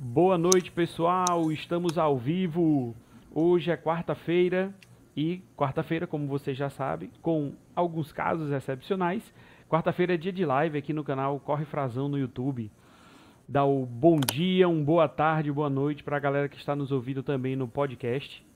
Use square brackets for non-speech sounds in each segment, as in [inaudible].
Boa noite, pessoal. Estamos ao vivo. Hoje é quarta-feira e quarta-feira, como você já sabe, com alguns casos excepcionais. Quarta-feira é dia de live aqui no canal Corre Frazão no YouTube. Dá o bom dia, um boa tarde, boa noite para a galera que está nos ouvindo também no podcast.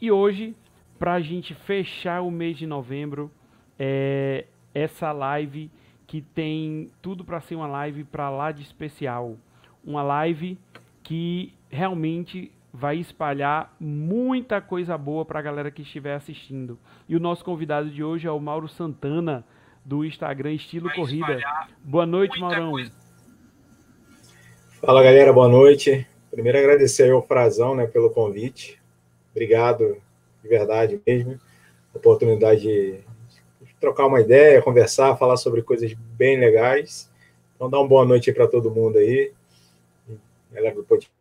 E hoje, para a gente fechar o mês de novembro, é essa live que tem tudo para ser uma live para lá de especial. Uma live que realmente vai espalhar muita coisa boa para a galera que estiver assistindo. E o nosso convidado de hoje é o Mauro Santana, do Instagram Estilo vai Corrida. Boa noite, Maurão. Coisa. Fala, galera, boa noite. Primeiro agradecer ao Frazão né, pelo convite. Obrigado, de verdade mesmo. Oportunidade de trocar uma ideia, conversar, falar sobre coisas bem legais. Então, dá uma boa noite para todo mundo aí galera do podcast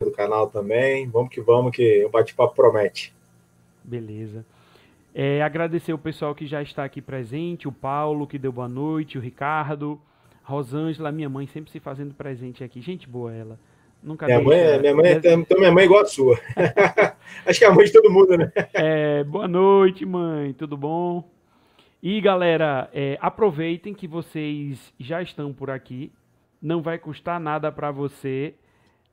do canal também. Vamos que vamos, que o bate-papo promete. Beleza. É, agradecer o pessoal que já está aqui presente, o Paulo, que deu boa noite, o Ricardo, Rosângela, minha mãe, sempre se fazendo presente aqui. Gente boa ela. Nunca minha mãe, é, minha mãe, é, então minha mãe é igual a sua. [laughs] Acho que é a mãe de todo mundo, né? É, boa noite, mãe, tudo bom? E galera, é, aproveitem que vocês já estão por aqui. Não vai custar nada para você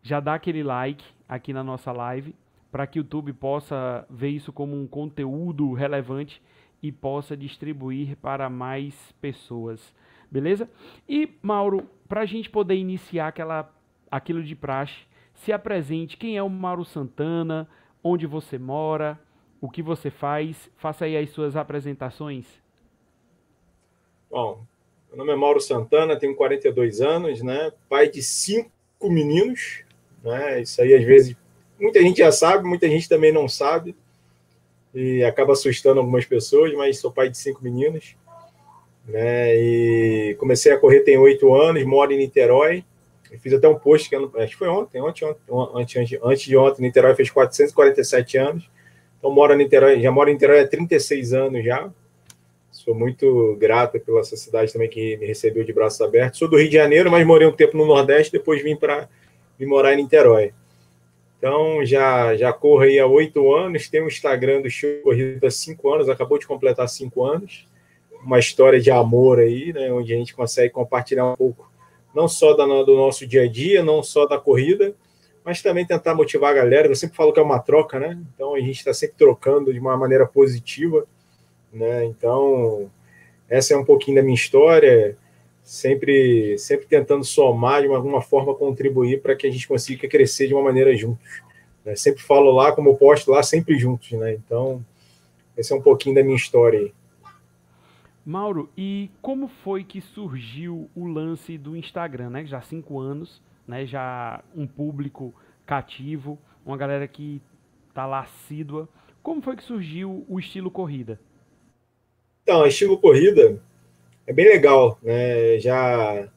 já dá aquele like aqui na nossa live para que o YouTube possa ver isso como um conteúdo relevante e possa distribuir para mais pessoas. Beleza? E, Mauro, para a gente poder iniciar aquela, aquilo de praxe, se apresente. Quem é o Mauro Santana? Onde você mora? O que você faz? Faça aí as suas apresentações. Bom, meu nome é Mauro Santana, tenho 42 anos, né? Pai de cinco meninos, né? Isso aí, às vezes, muita gente já sabe, muita gente também não sabe, e acaba assustando algumas pessoas, mas sou pai de cinco meninos. Né? E comecei a correr tem oito anos, moro em Niterói. fiz até um post que acho que foi ontem, ontem, ontem, antes, antes de ontem, Niterói fez 447 anos. Então moro em Niterói, já moro em Niterói há 36 anos já. Sou muito grato pela essa cidade também que me recebeu de braços abertos. Sou do Rio de Janeiro, mas morei um tempo no Nordeste, depois vim para de morar em Niterói. Então, já, já corro aí há oito anos, tem um Instagram do Show Corrida há cinco anos, acabou de completar cinco anos. Uma história de amor aí, né, onde a gente consegue compartilhar um pouco, não só da, do nosso dia a dia, não só da corrida, mas também tentar motivar a galera. Eu sempre falo que é uma troca, né? Então, a gente está sempre trocando de uma maneira positiva, né? Então, essa é um pouquinho da minha história sempre, sempre tentando somar de alguma forma contribuir para que a gente consiga crescer de uma maneira juntos. Né? Sempre falo lá, como eu posto lá, sempre juntos, né? Então, esse é um pouquinho da minha história aí. Mauro, e como foi que surgiu o lance do Instagram, né? Já há cinco anos, né? Já um público cativo, uma galera que tá lá assídua. Como foi que surgiu o estilo corrida? Então, estilo corrida é bem legal, né? Já,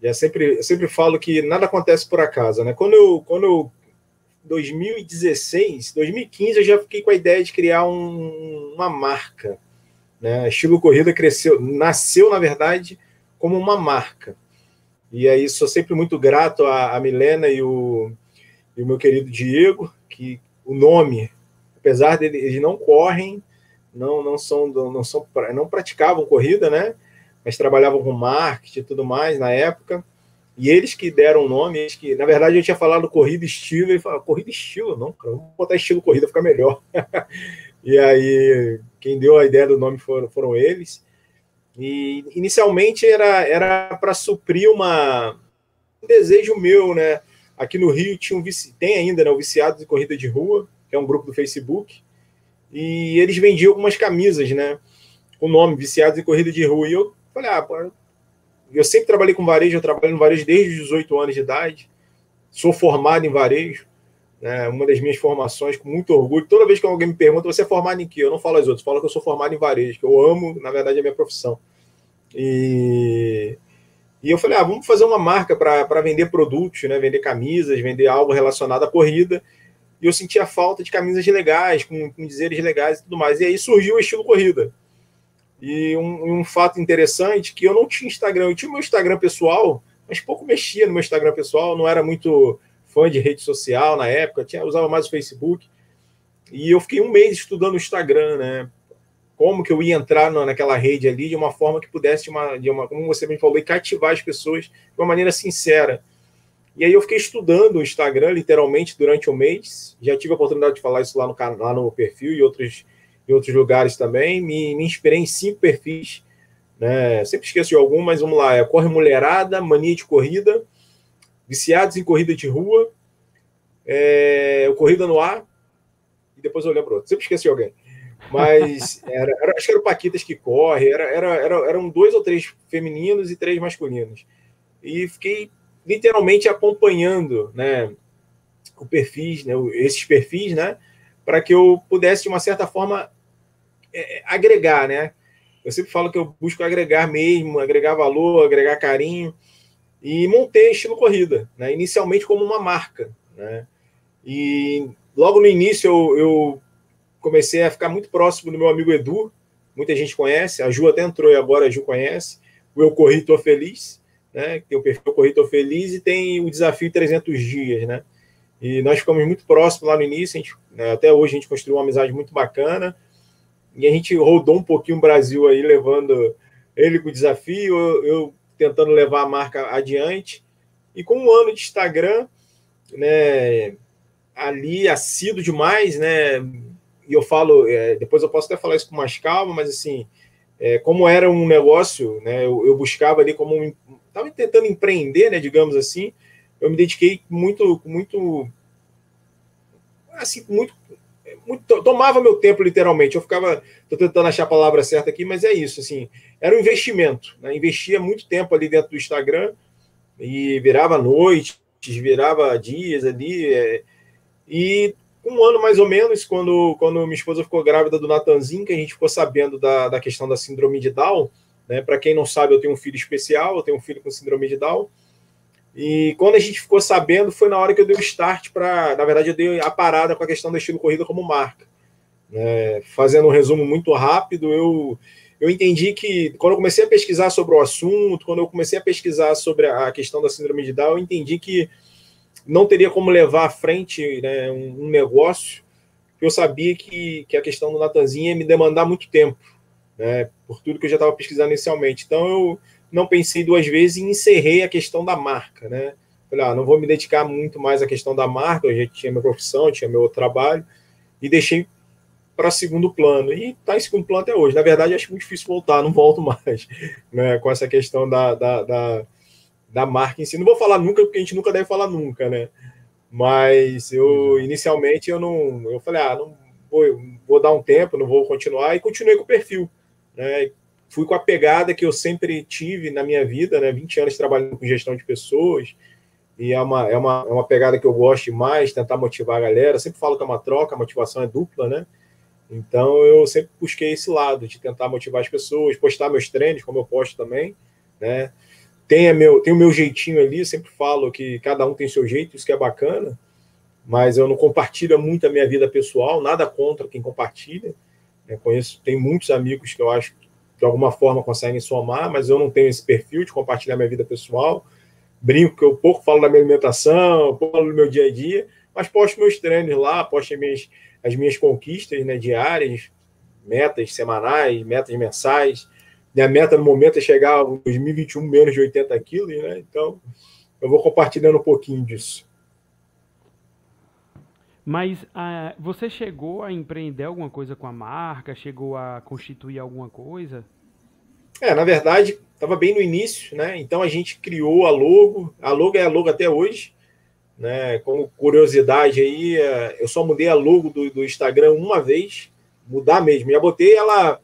já sempre, eu sempre falo que nada acontece por acaso, né? Quando eu, quando eu 2016, 2015 eu já fiquei com a ideia de criar um, uma marca, né? Estilo Corrida cresceu, nasceu na verdade como uma marca. E aí sou sempre muito grato a, Milena e o, e o meu querido Diego, que o nome, apesar de eles não correm, não não são não são não praticavam corrida, né? Mas trabalhavam com marketing e tudo mais na época. E eles que deram o nome, eles que, na verdade, eu tinha falado corrida estilo, ele falou, corrida estilo, não, cara, vamos botar estilo corrida, fica melhor. [laughs] e aí, quem deu a ideia do nome foram, foram eles. E inicialmente era para suprir uma um desejo meu, né? Aqui no Rio tinha um tem ainda, né, o Viciados de Corrida de Rua, que é um grupo do Facebook, e eles vendiam algumas camisas, né? O nome Viciados em Corrida de Rua. E eu Falei, ah, pô, eu sempre trabalhei com varejo, eu trabalho no varejo desde os 18 anos de idade, sou formado em varejo, né, uma das minhas formações, com muito orgulho. Toda vez que alguém me pergunta, você é formado em quê? Eu não falo as outras, falo que eu sou formado em varejo, que eu amo, na verdade, a minha profissão. E, e eu falei, ah, vamos fazer uma marca para vender produtos, né, vender camisas, vender algo relacionado à corrida. E eu sentia falta de camisas legais, com, com dizeres legais e tudo mais. E aí surgiu o estilo corrida. E um, um, fato interessante que eu não tinha Instagram, eu tinha meu Instagram pessoal, mas pouco mexia no meu Instagram pessoal, não era muito fã de rede social na época, tinha, usava mais o Facebook. E eu fiquei um mês estudando o Instagram, né? Como que eu ia entrar naquela rede ali de uma forma que pudesse, de uma, de uma, como você me falou, cativar as pessoas de uma maneira sincera. E aí eu fiquei estudando o Instagram, literalmente, durante um mês. Já tive a oportunidade de falar isso lá no, lá no perfil e outros, em outros lugares também. Me, me inspirei em cinco perfis. Né? Sempre esqueço de algum, mas vamos lá. É Corre Mulherada, Mania de Corrida, Viciados em Corrida de Rua, é, o Corrida no Ar, e depois eu lembro outro. Sempre esqueci de alguém. Mas [laughs] era, era, acho que era o Paquitas que corre, era, era, era, eram dois ou três femininos e três masculinos. E fiquei literalmente acompanhando né, o perfis, né, esses perfis, né, para que eu pudesse, de uma certa forma, é, agregar. Né? Eu sempre falo que eu busco agregar mesmo, agregar valor, agregar carinho. E montei estilo corrida, né, inicialmente como uma marca. Né? E logo no início eu, eu comecei a ficar muito próximo do meu amigo Edu, muita gente conhece, a Ju até entrou e agora a Ju conhece, o Eu Corri Tô Feliz, né? Tem o perfil Corritor Feliz e tem o desafio 300 dias, né? E nós ficamos muito próximos lá no início, gente, né, até hoje a gente construiu uma amizade muito bacana. E a gente rodou um pouquinho o Brasil aí, levando ele com o desafio, eu, eu tentando levar a marca adiante. E com um ano de Instagram, né, ali assíduo demais, né? E eu falo, é, depois eu posso até falar isso com mais calma, mas assim, é, como era um negócio, né, eu, eu buscava ali como um, estava tentando empreender, né, digamos assim, eu me dediquei muito, muito, assim, muito, muito, tomava meu tempo literalmente. Eu ficava, estou tentando achar a palavra certa aqui, mas é isso, assim, era um investimento, né? Investia muito tempo ali dentro do Instagram e virava noites, virava dias ali, é, e um ano mais ou menos, quando, quando minha esposa ficou grávida do Natanzinho, que a gente ficou sabendo da, da questão da síndrome de Down, né? Para quem não sabe, eu tenho um filho especial, eu tenho um filho com síndrome de Down. E quando a gente ficou sabendo, foi na hora que eu dei o start para. Na verdade, eu dei a parada com a questão da estilo corrida como marca. É, fazendo um resumo muito rápido, eu, eu entendi que quando eu comecei a pesquisar sobre o assunto, quando eu comecei a pesquisar sobre a questão da síndrome de Down, eu entendi que não teria como levar à frente né, um, um negócio, eu sabia que, que a questão do Natanzinho ia me demandar muito tempo né, por tudo que eu já estava pesquisando inicialmente. Então eu não pensei duas vezes e encerrei a questão da marca, né? Falei, ah, não vou me dedicar muito mais à questão da marca, eu já tinha minha profissão, tinha meu trabalho, e deixei para segundo plano. E está em segundo plano até hoje. Na verdade, acho muito difícil voltar, não volto mais [laughs] né, com essa questão da, da, da, da marca em si. Não vou falar nunca, porque a gente nunca deve falar nunca, né? Mas eu, inicialmente, eu não. Eu falei, ah, não vou, vou dar um tempo, não vou continuar, e continuei com o perfil. Né? Fui com a pegada que eu sempre tive na minha vida, né? 20 anos trabalhando com gestão de pessoas, e é uma, é uma, é uma pegada que eu gosto mais, tentar motivar a galera. sempre falo que é uma troca, a motivação é dupla, né? Então eu sempre busquei esse lado de tentar motivar as pessoas, postar meus treinos, como eu posto também, né? Tem, meu, tem o meu jeitinho ali, sempre falo que cada um tem seu jeito, isso que é bacana, mas eu não compartilho muito a minha vida pessoal, nada contra quem compartilha, eu conheço, tem muitos amigos que eu acho de alguma forma conseguem somar, mas eu não tenho esse perfil de compartilhar minha vida pessoal. Brinco que eu pouco falo da minha alimentação, pouco falo do meu dia a dia, mas posto meus treinos lá, posto as minhas, as minhas conquistas né, diárias, metas semanais, metas mensais. Minha meta no momento é chegar a 2021 menos de 80 quilos, né? Então, eu vou compartilhando um pouquinho disso. Mas uh, você chegou a empreender alguma coisa com a marca? Chegou a constituir alguma coisa? É, na verdade, estava bem no início, né? Então a gente criou a logo. A logo é a logo até hoje. Né? Como curiosidade aí, é, eu só mudei a logo do, do Instagram uma vez, mudar mesmo. Já botei ela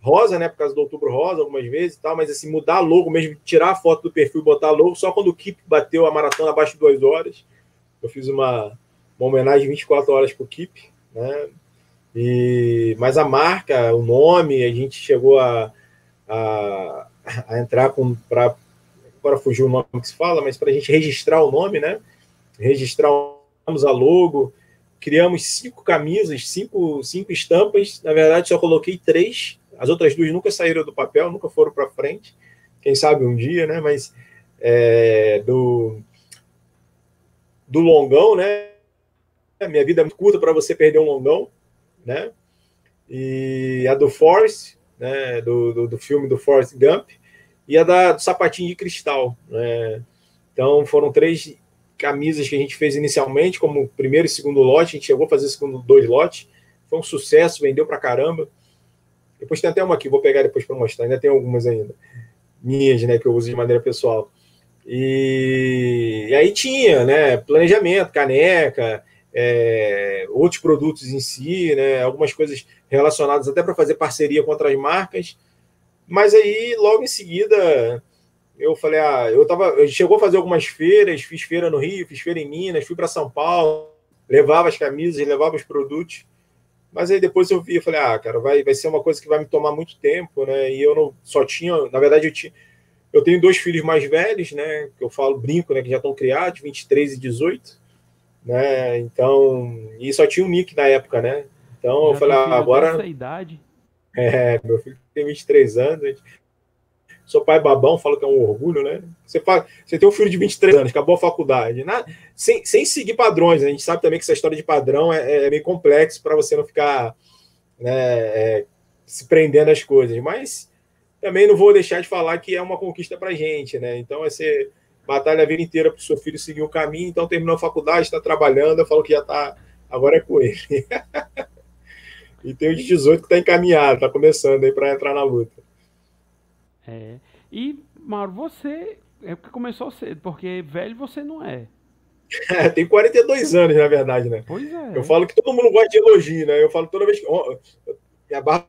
rosa, né? Por causa do outubro rosa, algumas vezes e tal, mas assim, mudar a logo mesmo, tirar a foto do perfil e botar a logo, só quando o Keep bateu a maratona abaixo de duas horas. Eu fiz uma, uma homenagem de 24 horas para o Keep, né? E, mas a marca, o nome, a gente chegou a, a, a entrar com para agora o nome que se fala, mas para a gente registrar o nome, né? Registramos a logo, criamos cinco camisas, cinco, cinco estampas. Na verdade, só coloquei três. As outras duas nunca saíram do papel, nunca foram para frente. Quem sabe um dia, né? Mas é, do do longão, né? Minha vida é muito curta para você perder um longão, né? E a do Forrest, né? Do, do, do filme do Forrest Gump, e a da, do sapatinho de cristal, né? Então foram três camisas que a gente fez inicialmente, como primeiro e segundo lote, a gente chegou a fazer segundo dois lotes, foi um sucesso, vendeu pra caramba. Depois tem até uma aqui, vou pegar depois para mostrar, ainda tem algumas ainda, minhas, né, que eu uso de maneira pessoal. E, e aí tinha, né, planejamento, caneca, é, outros produtos em si, né, algumas coisas relacionadas até para fazer parceria com outras marcas. Mas aí, logo em seguida, eu falei, ah, eu tava. Eu chegou a fazer algumas feiras, fiz feira no Rio, fiz feira em Minas, fui para São Paulo, levava as camisas, levava os produtos. Mas aí depois eu vi e falei, ah, cara, vai, vai ser uma coisa que vai me tomar muito tempo, né? E eu não só tinha, na verdade, eu tinha. Eu tenho dois filhos mais velhos, né? Que eu falo, brinco, né? Que já estão criados, 23 e 18, né? Então, e só tinha um Nick na época, né? Então já eu falei, ah, agora. Essa idade? É, meu filho tem 23 anos, sou pai babão, falo que é um orgulho, né? Você, fala, você tem um filho de 23 anos, acabou a faculdade, né? sem, sem seguir padrões. A gente sabe também que essa história de padrão é, é meio complexo para você não ficar né, é, se prendendo às coisas. Mas também não vou deixar de falar que é uma conquista para a gente, né? Então, vai ser batalha a vida inteira para o seu filho seguir o caminho. Então, terminou a faculdade, está trabalhando. Eu falo que já está, agora é com ele. [laughs] e tem o de 18 que está encaminhado, está começando aí para entrar na luta. É. E, Mauro, você é porque começou cedo, porque velho você não é. é. Tem 42 anos, na verdade, né? Pois é. Eu falo que todo mundo gosta de elogio, né? Eu falo toda vez que. Minha barba.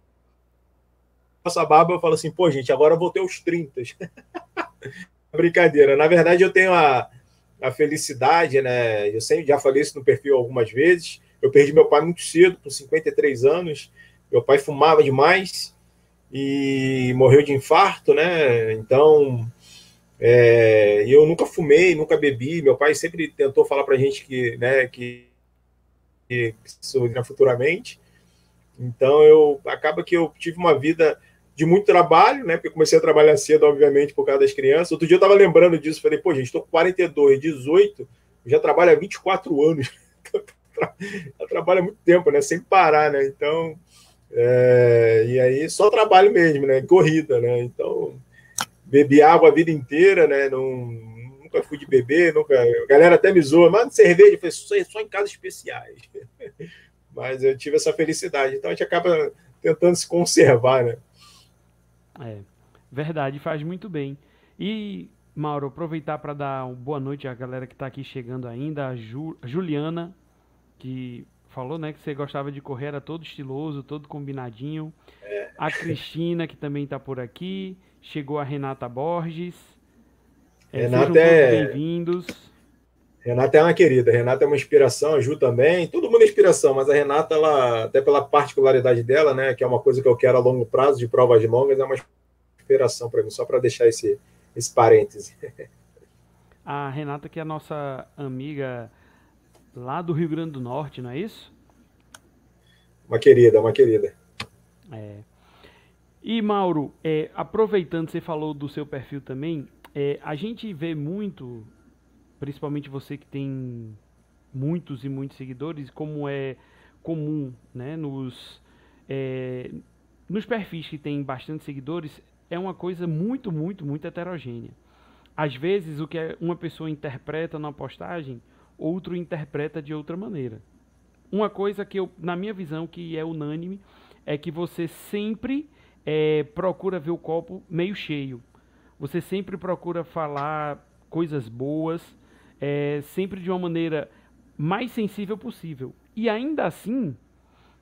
Essa barba, eu falo assim, pô, gente, agora eu vou ter os 30. [laughs] Brincadeira. Na verdade, eu tenho a, a felicidade, né? Eu sempre já falei isso no perfil algumas vezes. Eu perdi meu pai muito cedo, com 53 anos. Meu pai fumava demais e morreu de infarto, né? Então, é, eu nunca fumei, nunca bebi. Meu pai sempre tentou falar para a gente que, né, que, que isso futuramente. Então, eu acaba que eu tive uma vida de muito trabalho, né? Porque comecei a trabalhar cedo, obviamente, por causa das crianças. Outro dia eu estava lembrando disso, falei, pô, gente, estou com 42, 18, já trabalho há 24 anos. [laughs] [laughs] eu trabalho há muito tempo, né? Sem parar, né? Então, é, e aí só trabalho mesmo, né? Corrida, né? Então, bebi água a vida inteira, né? Não, nunca fui de beber, nunca. A galera até me zoa, mas cerveja, foi só, só em casos especiais. [laughs] mas eu tive essa felicidade. Então a gente acaba tentando se conservar, né? É, verdade, faz muito bem. E, Mauro, aproveitar para dar uma boa noite à galera que está aqui chegando ainda, a, Ju, a Juliana, que falou, né, que você gostava de correr, era todo estiloso, todo combinadinho. É. A Cristina, que também está por aqui. Chegou a Renata Borges. É, Renata é... bem-vindos. Renata é uma querida, Renata é uma inspiração, a Ju também, todo mundo é inspiração, mas a Renata, ela, até pela particularidade dela, né, que é uma coisa que eu quero a longo prazo, de provas longas, é uma inspiração para mim, só para deixar esse, esse parêntese. A Renata, que é a nossa amiga lá do Rio Grande do Norte, não é isso? Uma querida, uma querida. É. E Mauro, é, aproveitando, você falou do seu perfil também, é, a gente vê muito, principalmente você que tem muitos e muitos seguidores, como é comum né, nos, é, nos perfis que tem bastante seguidores, é uma coisa muito, muito, muito heterogênea. Às vezes, o que uma pessoa interpreta na postagem outro interpreta de outra maneira. Uma coisa que eu, na minha visão, que é unânime, é que você sempre é, procura ver o copo meio cheio. Você sempre procura falar coisas boas, é, sempre de uma maneira mais sensível possível. E ainda assim,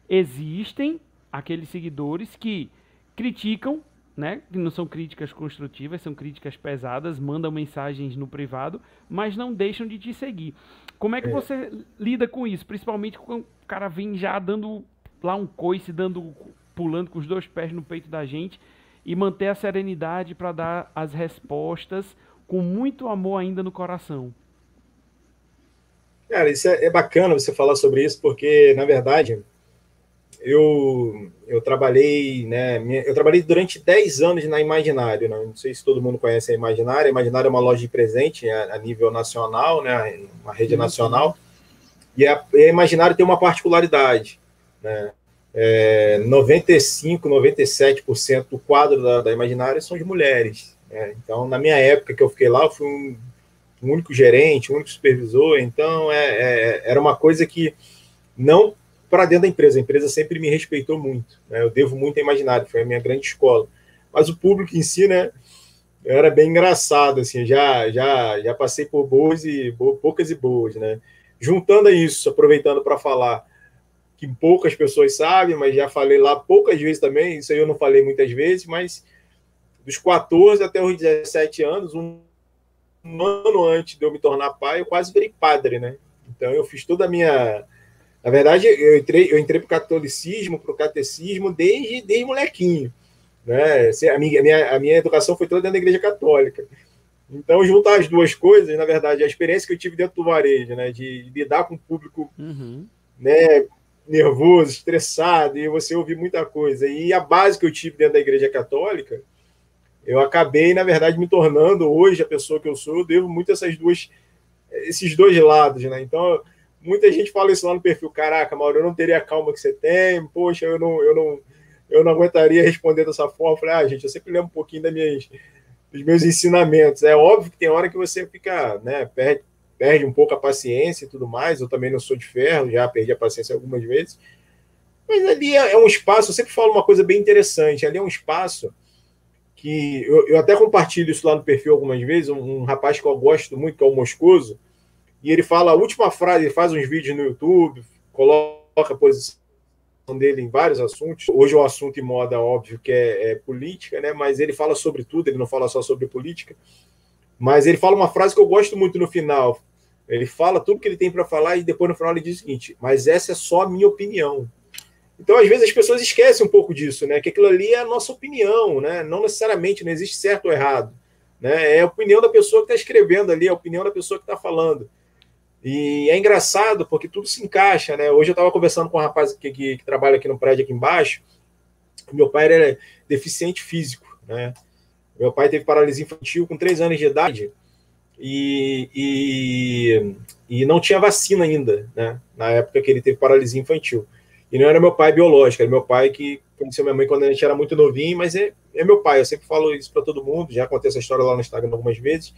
existem aqueles seguidores que criticam né? Que não são críticas construtivas, são críticas pesadas, mandam mensagens no privado, mas não deixam de te seguir. Como é que é. você lida com isso? Principalmente quando o cara vem já dando lá um coice, dando, pulando com os dois pés no peito da gente e manter a serenidade para dar as respostas com muito amor ainda no coração. Cara, isso é, é bacana você falar sobre isso, porque, na verdade, eu, eu trabalhei, né? Eu trabalhei durante 10 anos na Imaginário, né? Não sei se todo mundo conhece a Imaginário. A Imaginário é uma loja de presente a, a nível nacional, né? Uma rede sim, nacional. E a, a Imaginário tem uma particularidade, né? É, 95, 97% do quadro da, da Imaginária são de mulheres. Né? Então, na minha época que eu fiquei lá, eu fui um, um único gerente, um único supervisor. Então, é, é, era uma coisa que não para dentro da empresa. A empresa sempre me respeitou muito. Né? Eu devo muito a Imaginário, foi a minha grande escola. Mas o público em si, né? Era bem engraçado, assim, já já já passei por boas e poucas e boas, né? Juntando a isso, aproveitando para falar que poucas pessoas sabem, mas já falei lá poucas vezes também, isso aí eu não falei muitas vezes, mas dos 14 até os 17 anos, um, ano antes de eu me tornar pai, eu quase virei padre, né? Então eu fiz toda a minha na verdade, eu entrei, eu entrei para o catolicismo, para o catecismo, desde, desde molequinho. Né? A, minha, a, minha, a minha educação foi toda dentro da igreja católica. Então, juntar as duas coisas, na verdade, a experiência que eu tive dentro do varejo, né, de lidar com o público uhum. né, nervoso, estressado, e você ouvir muita coisa, e a base que eu tive dentro da igreja católica, eu acabei, na verdade, me tornando hoje a pessoa que eu sou, eu devo muito essas duas, esses dois lados, né? Então, Muita gente fala isso lá no perfil. Caraca, Mauro, eu não teria a calma que você tem. Poxa, eu não, eu não, eu não aguentaria responder dessa forma. Eu falei, ah, gente, eu sempre lembro um pouquinho das minhas, dos meus ensinamentos. É óbvio que tem hora que você fica, né, perde, perde um pouco a paciência e tudo mais. Eu também não sou de ferro, já perdi a paciência algumas vezes. Mas ali é, é um espaço, eu sempre falo uma coisa bem interessante. Ali é um espaço que eu, eu até compartilho isso lá no perfil algumas vezes. Um, um rapaz que eu gosto muito, que é o Moscoso e ele fala a última frase, ele faz uns vídeos no YouTube, coloca a posição dele em vários assuntos. Hoje o assunto em moda, óbvio, que é, é, política, né? Mas ele fala sobre tudo, ele não fala só sobre política. Mas ele fala uma frase que eu gosto muito no final. Ele fala tudo que ele tem para falar e depois no final ele diz o seguinte: mas essa é só a minha opinião. Então, às vezes, as pessoas esquecem um pouco disso, né? Que aquilo ali é a nossa opinião, né? Não necessariamente, não existe certo ou errado. Né? É a opinião da pessoa que está escrevendo ali, é a opinião da pessoa que está falando. E é engraçado porque tudo se encaixa, né? Hoje eu estava conversando com um rapaz que, que, que, trabalha aqui no prédio aqui embaixo. Meu pai era deficiente físico, né? Meu pai teve paralisia infantil com três anos de idade e, e, e, não tinha vacina ainda, né? Na época que ele teve paralisia infantil. E não era meu pai biológico, era meu pai que conheceu minha mãe quando a gente era muito novinho, mas é, é meu pai. Eu sempre falo isso para todo mundo, já contei essa história lá no Instagram algumas vezes.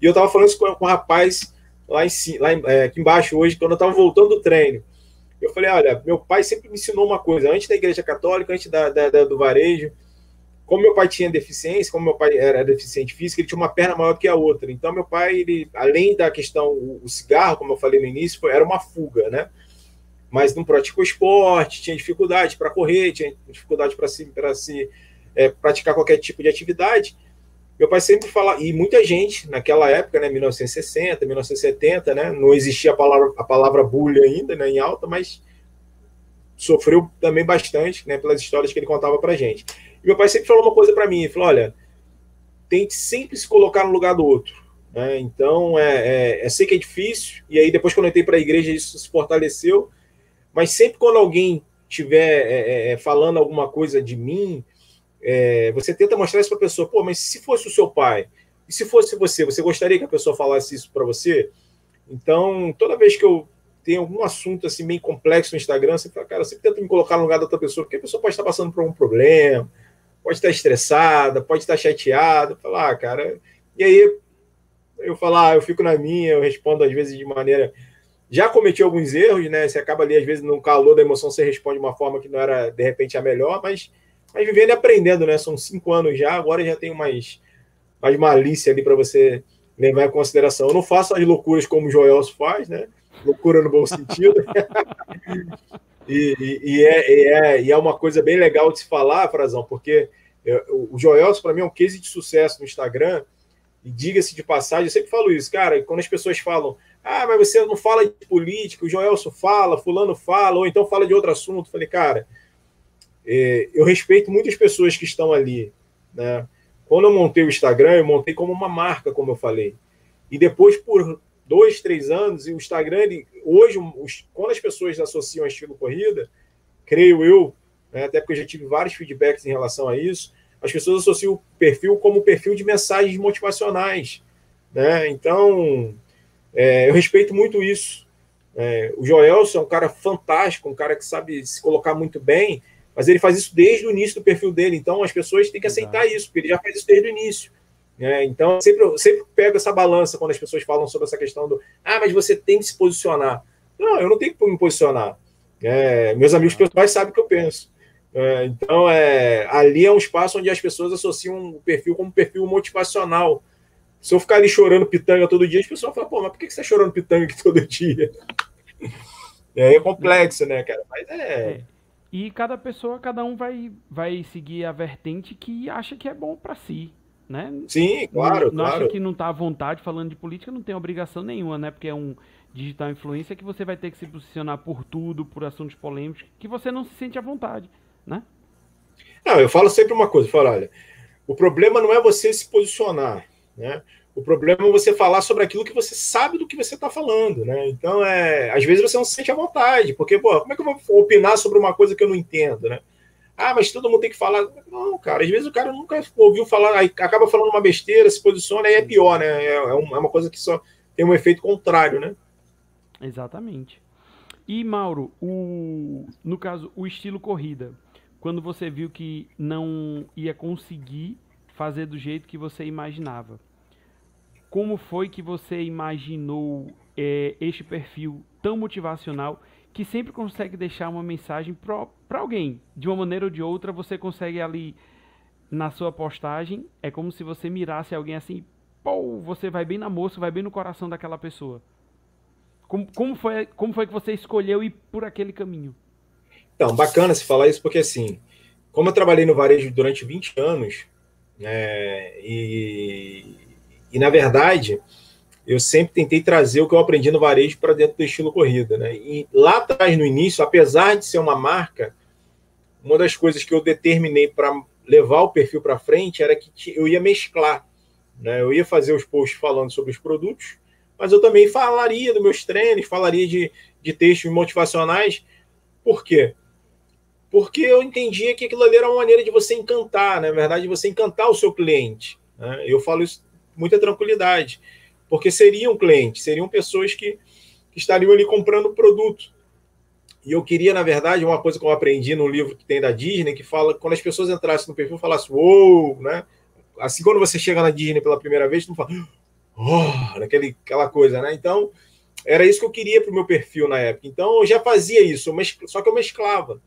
E eu estava falando isso com, com um rapaz lá, em, lá em, é, aqui embaixo hoje, quando eu estava voltando do treino. Eu falei, olha, meu pai sempre me ensinou uma coisa, antes da igreja católica, antes da, da, da, do varejo, como meu pai tinha deficiência, como meu pai era deficiente físico, ele tinha uma perna maior que a outra. Então, meu pai, ele, além da questão, o, o cigarro, como eu falei no início, foi, era uma fuga, né? Mas não praticou esporte, tinha dificuldade para correr, tinha dificuldade para se, se é, praticar qualquer tipo de atividade. Meu pai sempre fala, e muita gente naquela época, né, 1960, 1970, né, não existia a palavra, a palavra bullying ainda, né, em alta, mas sofreu também bastante, né, pelas histórias que ele contava pra gente. E meu pai sempre falou uma coisa para mim, ele falou, olha, tente sempre se colocar no lugar do outro, né, então, é, é, é sei que é difícil, e aí depois quando eu entrei para a igreja isso se fortaleceu, mas sempre quando alguém estiver é, é, é, falando alguma coisa de mim, é, você tenta mostrar isso para a pessoa, pô, mas se fosse o seu pai, e se fosse você, você gostaria que a pessoa falasse isso para você? Então, toda vez que eu tenho algum assunto assim bem complexo no Instagram, você fala, cara, você tenta me colocar no lugar da outra pessoa, porque a pessoa pode estar passando por um problema, pode estar estressada, pode estar chateada, falar, ah, cara, e aí eu falar, ah, eu fico na minha, eu respondo às vezes de maneira já cometi alguns erros, né? Você acaba ali, às vezes, no calor da emoção, você responde de uma forma que não era, de repente, a melhor, mas mas vivendo e aprendendo, né? São cinco anos já, agora já tenho mais, mais malícia ali para você levar em consideração. Eu não faço as loucuras como o Joelso faz, né? Loucura no bom sentido. [laughs] e, e, e, é, é, e é uma coisa bem legal de se falar, Frazão, porque o Joelso, para mim, é um case de sucesso no Instagram. E diga-se de passagem, eu sempre falo isso, cara, quando as pessoas falam, ah, mas você não fala de política, o Joelso fala, fulano fala, ou então fala de outro assunto. Falei, cara, é, eu respeito muitas pessoas que estão ali. Né? Quando eu montei o Instagram, eu montei como uma marca, como eu falei. E depois, por dois, três anos, e o Instagram, ele, hoje, os, quando as pessoas associam a estilo corrida, creio eu, né, até porque eu já tive vários feedbacks em relação a isso, as pessoas associam o perfil como perfil de mensagens motivacionais. Né? Então, é, eu respeito muito isso. É, o Joelson é um cara fantástico, um cara que sabe se colocar muito bem, mas ele faz isso desde o início do perfil dele. Então, as pessoas têm que aceitar isso, porque ele já faz isso desde o início. É, então, sempre, sempre pego essa balança quando as pessoas falam sobre essa questão do ah, mas você tem que se posicionar. Não, eu não tenho que me posicionar. É, meus amigos pessoais sabem o que eu penso. É, então, é, ali é um espaço onde as pessoas associam o perfil como perfil motivacional. Se eu ficar ali chorando pitanga todo dia, as pessoas falam, pô, mas por que você está chorando pitanga aqui todo dia? [laughs] É, é complexo, né, cara? Mas é. E cada pessoa, cada um vai, vai seguir a vertente que acha que é bom para si né? Sim, claro, não, não claro. acha que não está à vontade falando de política, não tem obrigação nenhuma, né? Porque é um digital influência que você vai ter que se posicionar por tudo, por assuntos polêmicos, que você não se sente à vontade, né? Não, eu falo sempre uma coisa, eu falo, olha, o problema não é você se posicionar, né? O problema é você falar sobre aquilo que você sabe do que você está falando, né? Então, é, às vezes você não se sente à vontade, porque, pô, como é que eu vou opinar sobre uma coisa que eu não entendo, né? Ah, mas todo mundo tem que falar. Não, cara, às vezes o cara nunca ouviu falar, aí acaba falando uma besteira, se posiciona, aí é pior, né? É, é, é uma coisa que só tem um efeito contrário, né? Exatamente. E, Mauro, o, no caso, o estilo corrida, quando você viu que não ia conseguir fazer do jeito que você imaginava, como foi que você imaginou é, este perfil tão motivacional que sempre consegue deixar uma mensagem para alguém. De uma maneira ou de outra, você consegue ali na sua postagem, é como se você mirasse alguém assim, pô, você vai bem na moça, vai bem no coração daquela pessoa. Como, como, foi, como foi que você escolheu ir por aquele caminho? Então, bacana se falar isso, porque assim, como eu trabalhei no varejo durante 20 anos, né, e, e na verdade, eu sempre tentei trazer o que eu aprendi no varejo para dentro do estilo corrida. Né? E lá atrás, no início, apesar de ser uma marca, uma das coisas que eu determinei para levar o perfil para frente era que eu ia mesclar. Né? Eu ia fazer os posts falando sobre os produtos, mas eu também falaria dos meus treinos, falaria de, de textos motivacionais. Por quê? Porque eu entendia que aquilo ali era uma maneira de você encantar, né? na verdade, de você encantar o seu cliente. Né? Eu falo isso muita tranquilidade porque seriam clientes, seriam pessoas que, estariam ali comprando produto. E eu queria, na verdade, uma coisa que eu aprendi no livro que tem da Disney, que fala quando as pessoas entrassem no perfil, falassem, uou, né? Assim, quando você chega na Disney pela primeira vez, tu fala, oh, naquele, aquela coisa, né? Então, era isso que eu queria para o meu perfil na época. Então, eu já fazia isso, só que eu mesclava.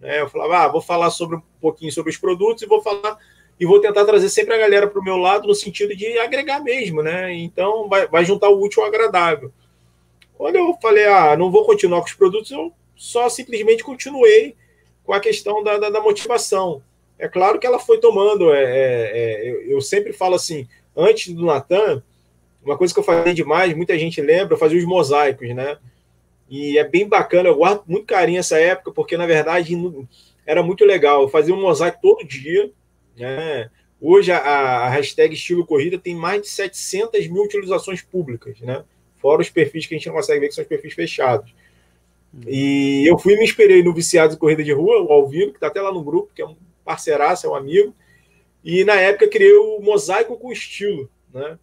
Né? Eu falava, ah, vou falar sobre um pouquinho sobre os produtos e vou falar e vou tentar trazer sempre a galera para o meu lado no sentido de agregar mesmo, né? Então vai, vai juntar o útil ao agradável. Quando eu falei, ah, não vou continuar com os produtos, eu só simplesmente continuei com a questão da, da, da motivação. É claro que ela foi tomando, é, é, é, eu sempre falo assim, antes do Natan, uma coisa que eu fazia demais, muita gente lembra, eu fazia os mosaicos, né? E é bem bacana, eu guardo muito carinho essa época, porque na verdade era muito legal. Eu fazia um mosaico todo dia, né? Hoje a, a, hashtag estilo corrida tem mais de 700 mil utilizações públicas, né? fora os perfis que a gente não consegue ver, que são os perfis fechados. E eu fui e me inspirei no Viciados em Corrida de Rua, o Alvino, que está até lá no grupo, que é um parceiraço, é um amigo. E na época criei o Mosaico com Estilo. Né?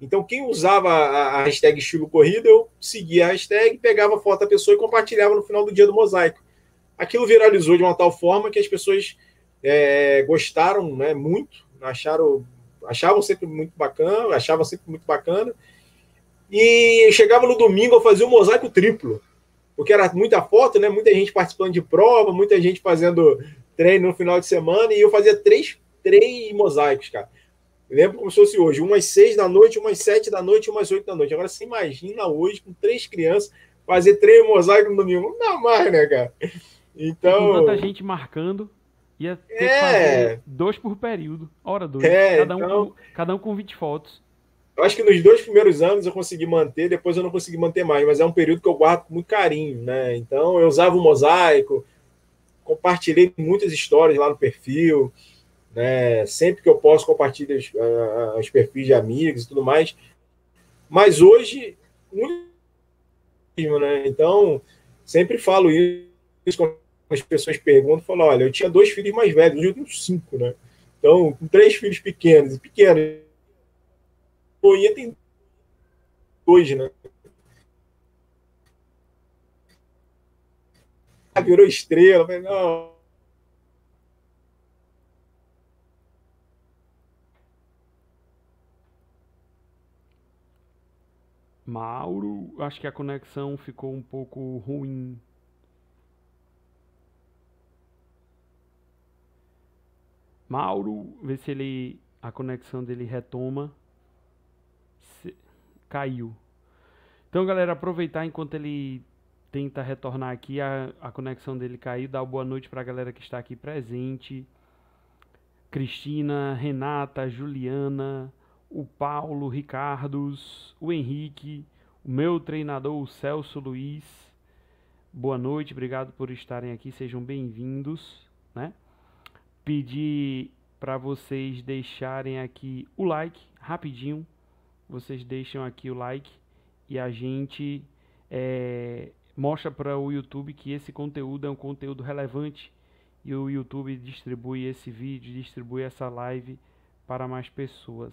Então, quem usava a, a hashtag estilo corrida, eu seguia a hashtag, pegava a foto da pessoa e compartilhava no final do dia do mosaico. Aquilo viralizou de uma tal forma que as pessoas é, gostaram né, muito, acharam, achavam sempre muito bacana, achavam sempre muito bacana. E chegava no domingo, eu fazia um mosaico triplo, porque era muita foto, né? Muita gente participando de prova, muita gente fazendo treino no final de semana, e eu fazia três, três mosaicos, cara. Eu lembro como se fosse hoje, umas seis da noite, umas sete da noite, umas oito da noite. Agora você imagina hoje, com três crianças, fazer três mosaicos no domingo. Não dá mais, né, cara? Então. Com tanta gente marcando. Ia ter é. que fazer dois por período, hora dois. É, cada, um então... com, cada um com 20 fotos. Eu acho que nos dois primeiros anos eu consegui manter, depois eu não consegui manter mais, mas é um período que eu guardo com muito carinho, né? Então eu usava o mosaico, compartilhei muitas histórias lá no perfil, né? Sempre que eu posso compartilho os, uh, os perfis de amigos e tudo mais. Mas hoje, muito, né? Então, sempre falo isso as pessoas perguntam, falam, olha, eu tinha dois filhos mais velhos, hoje eu tenho cinco, né? Então, com três filhos pequenos, pequenos, ia tem dois, né? Ah, virou estrela, falei, não. Mauro, acho que a conexão ficou um pouco ruim. Mauro, vê se ele a conexão dele retoma. Se, caiu. Então, galera, aproveitar enquanto ele tenta retornar aqui, a, a conexão dele caiu. Uma boa noite para a galera que está aqui presente. Cristina, Renata, Juliana, o Paulo, Ricardos, o Henrique, o meu treinador, o Celso Luiz. Boa noite, obrigado por estarem aqui, sejam bem-vindos, né? Pedir para vocês deixarem aqui o like rapidinho. Vocês deixam aqui o like e a gente é, mostra para o YouTube que esse conteúdo é um conteúdo relevante e o YouTube distribui esse vídeo, distribui essa live para mais pessoas.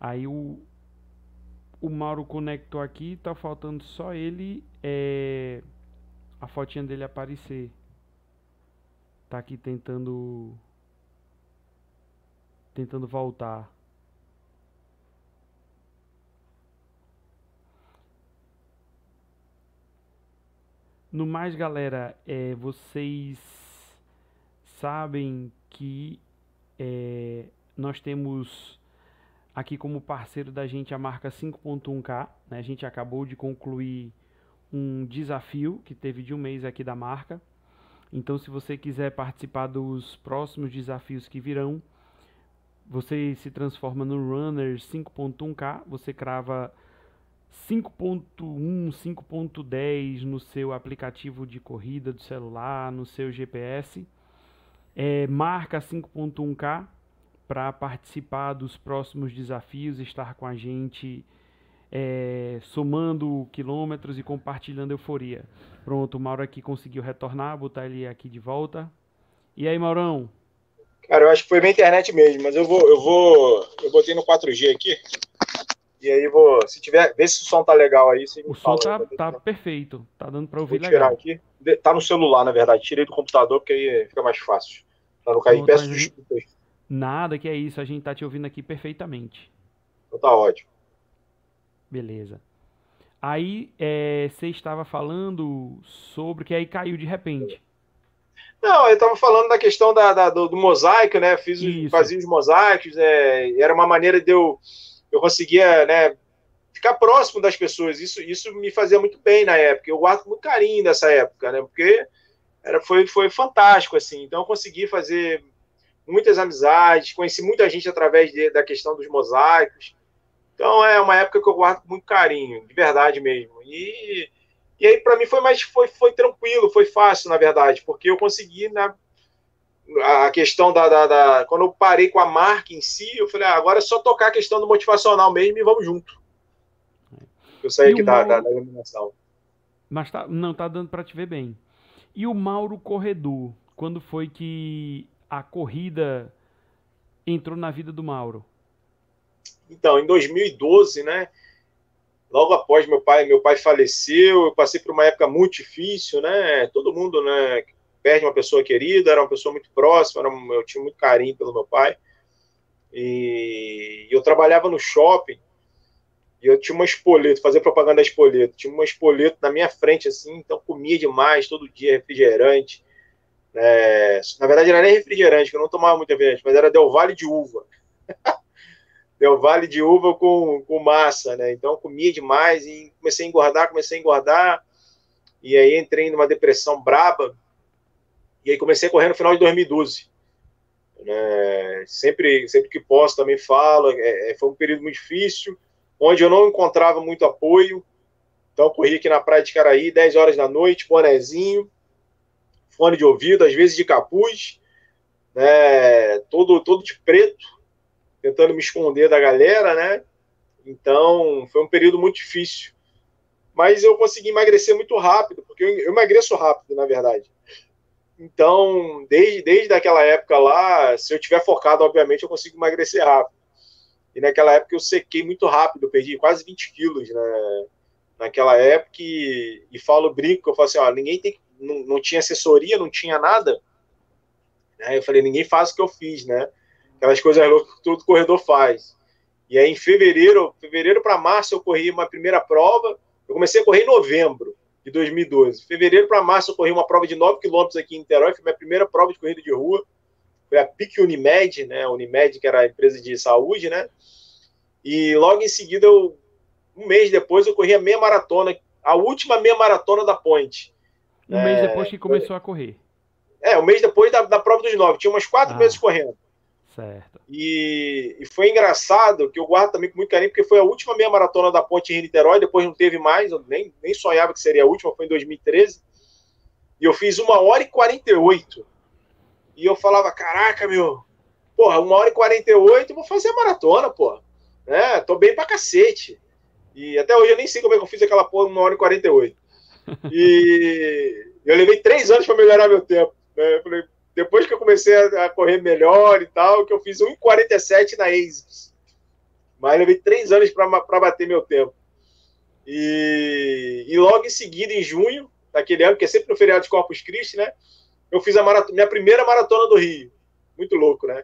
Aí o, o Mauro conectou aqui, tá faltando só ele é, a fotinha dele aparecer tá aqui tentando tentando voltar. No mais, galera, é, vocês sabem que é, nós temos aqui como parceiro da gente a marca 5.1K. Né? A gente acabou de concluir um desafio que teve de um mês aqui da marca. Então, se você quiser participar dos próximos desafios que virão, você se transforma no Runner 5.1K, você crava 5.1, 5.10 no seu aplicativo de corrida do celular, no seu GPS. É, marca 5.1K para participar dos próximos desafios, estar com a gente é, somando quilômetros e compartilhando euforia. Pronto, o Mauro aqui conseguiu retornar, botar ele aqui de volta. E aí, Maurão? Cara, eu acho que foi minha internet mesmo, mas eu vou, eu vou, eu botei no 4G aqui. E aí vou, se tiver, vê se o som tá legal aí, O som tá, tá perfeito, tá dando para ouvir vou tirar aqui. Tá no celular, na verdade. Tirei do computador porque aí fica mais fácil. Pra não cair. Peço desculpas. Nada que é isso, a gente tá te ouvindo aqui perfeitamente. Então tá ótimo. Beleza. Aí é, você estava falando sobre que aí caiu de repente. Não, eu estava falando da questão da, da do, do, mosaico, né? Fiz, fazia os mosaicos, né? era uma maneira de eu, eu conseguia, né? Ficar próximo das pessoas. Isso, isso me fazia muito bem na época. Eu guardo muito carinho dessa época, né? Porque era, foi, foi fantástico, assim. Então eu consegui fazer muitas amizades, conheci muita gente através de, da questão dos mosaicos. Então é uma época que eu guardo com muito carinho, de verdade mesmo. E, e aí para mim foi mais foi, foi tranquilo, foi fácil na verdade, porque eu consegui na a questão da, da, da, quando eu parei com a marca em si, eu falei, ah, agora é só tocar a questão do motivacional mesmo e vamos junto. Eu saí e aqui Mauro... da, da, iluminação. Mas tá, não tá dando para te ver bem. E o Mauro Corredor, quando foi que a corrida entrou na vida do Mauro? Então, em 2012, né? Logo após meu pai, meu pai faleceu, eu passei por uma época muito difícil, né? Todo mundo, né? Perde uma pessoa querida, era uma pessoa muito próxima, era um, eu tinha muito carinho pelo meu pai. E eu trabalhava no shopping e eu tinha uma espoleto, fazer propaganda da. Tinha uma espoleto na minha frente, assim, então comia demais, todo dia refrigerante. É, na verdade, não era nem refrigerante, que eu não tomava muito refrigerante, mas era Del Vale de uva. [laughs] Del Vale de uva com, com massa, né? Então comia demais e comecei a engordar, comecei a engordar. E aí entrei numa depressão braba. E aí comecei a correr no final de 2012. Né? Sempre, sempre que posso também falo. É, é, foi um período muito difícil, onde eu não encontrava muito apoio. Então corri aqui na praia de Caraí, 10 horas da noite, bonezinho, fone de ouvido, às vezes de capuz, né? todo, todo de preto tentando me esconder da galera, né? Então, foi um período muito difícil. Mas eu consegui emagrecer muito rápido, porque eu emagreço rápido, na verdade. Então, desde, desde aquela época lá, se eu tiver focado, obviamente, eu consigo emagrecer rápido. E naquela época eu sequei muito rápido, perdi quase 20 quilos né, naquela época. E, e falo, brinco, eu falo assim: ó, ninguém tem, não, não tinha assessoria, não tinha nada. Né, eu falei: ninguém faz o que eu fiz, né? Aquelas coisas loucas que todo corredor faz. E aí, em fevereiro, fevereiro para março, eu corri uma primeira prova. Eu comecei a correr em novembro de 2012. Fevereiro para março, eu corri uma prova de 9 quilômetros aqui em Niterói. Foi minha primeira prova de corrida de rua. Foi a PIC Unimed, né? A Unimed, que era a empresa de saúde, né? E logo em seguida, eu, um mês depois, eu corri a meia maratona, a última meia maratona da Ponte. Um é, mês depois que começou foi... a correr. É, um mês depois da, da prova dos nove. Tinha umas quatro ah. meses correndo. Certo. E, e, foi engraçado, que eu guardo também com muito carinho, porque foi a última meia maratona da Ponte em Niterói, depois não teve mais, eu nem, nem sonhava que seria a última, foi em 2013. E eu fiz uma hora e 48. E eu falava, caraca, meu, porra, uma hora e 48, eu vou fazer a maratona, porra. Né? Tô bem pra cacete. E até hoje eu nem sei como é que eu fiz aquela porra uma hora e 48. E eu levei três anos para melhorar meu tempo. Né? Eu falei, depois que eu comecei a, correr melhor e tal, que eu fiz 1,47 na ASICS. Mas levei três anos para bater meu tempo. E, e, logo em seguida, em junho daquele ano, que é sempre no feriado de Corpus Christi, né? Eu fiz a maratona, minha primeira maratona do Rio. Muito louco, né?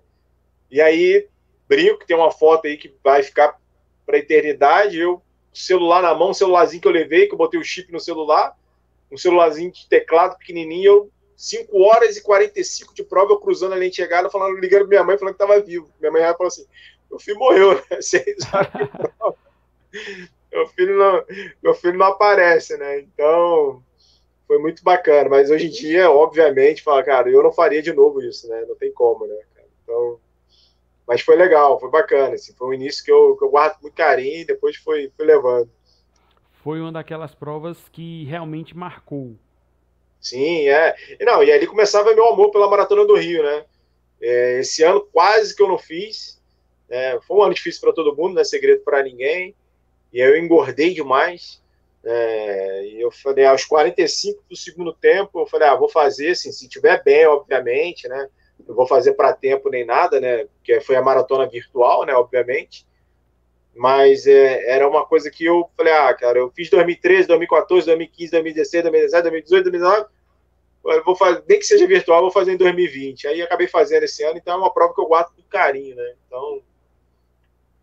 E aí, brinco, tem uma foto aí que vai ficar para eternidade. Eu, celular na mão, celularzinho que eu levei, que eu botei o chip no celular, um celularzinho de teclado pequenininho, eu 5 horas e 45 de prova, eu cruzando a linha de chegada, falando, ligando minha mãe, falando que estava vivo. Minha mãe falou assim: meu filho morreu, né? Seis horas de prova. meu, filho não, meu filho não aparece, né? Então, foi muito bacana. Mas hoje em dia, obviamente, fala, cara, eu não faria de novo isso, né? Não tem como, né? Então, mas foi legal, foi bacana. Assim, foi um início que eu, que eu guardo com muito carinho e depois foi, foi levando. Foi uma daquelas provas que realmente marcou Sim, é. E, não, e ali começava meu amor pela Maratona do Rio, né? É, esse ano quase que eu não fiz. É, foi um ano difícil para todo mundo, não é segredo para ninguém. E eu engordei demais. É, e eu falei, aos 45 do segundo tempo, eu falei, ah, vou fazer, assim, se tiver bem, obviamente, né? Não vou fazer para tempo nem nada, né? Porque foi a maratona virtual, né? Obviamente. Mas é, era uma coisa que eu falei, ah, cara, eu fiz 2013, 2014, 2015, 2016, 2017, 2018, 2019. Eu vou fazer, nem que seja virtual, vou fazer em 2020. Aí acabei fazendo esse ano, então é uma prova que eu guardo com carinho, né? Então,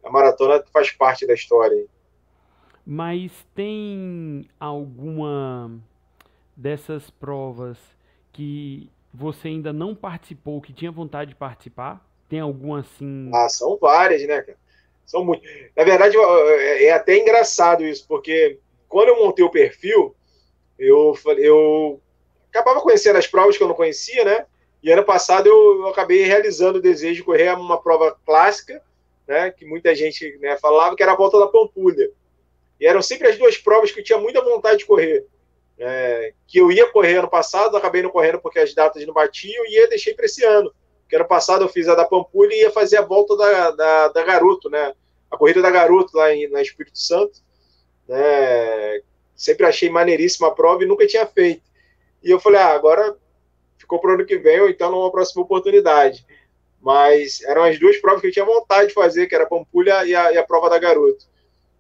a maratona faz parte da história. Mas tem alguma dessas provas que você ainda não participou, que tinha vontade de participar? Tem alguma assim? Ah, são várias, né, cara? São muito. Na verdade, é, é até engraçado isso, porque quando eu montei o perfil, eu, eu acabava conhecendo as provas que eu não conhecia, né? E ano passado eu, eu acabei realizando o desejo de correr uma prova clássica, né? Que muita gente né, falava que era a volta da Pampulha. E eram sempre as duas provas que eu tinha muita vontade de correr. É, que eu ia correr ano passado, acabei não correndo porque as datas não batiam e ia deixei para esse ano. Porque ano passado eu fiz a da Pampulha e ia fazer a volta da, da, da Garoto, né? A corrida da Garoto lá em, na Espírito Santo. Né? Sempre achei maneiríssima a prova e nunca tinha feito. E eu falei, ah, agora ficou para o ano que vem, ou então numa próxima oportunidade. Mas eram as duas provas que eu tinha vontade de fazer, que era a Pampulha e a, e a prova da Garoto.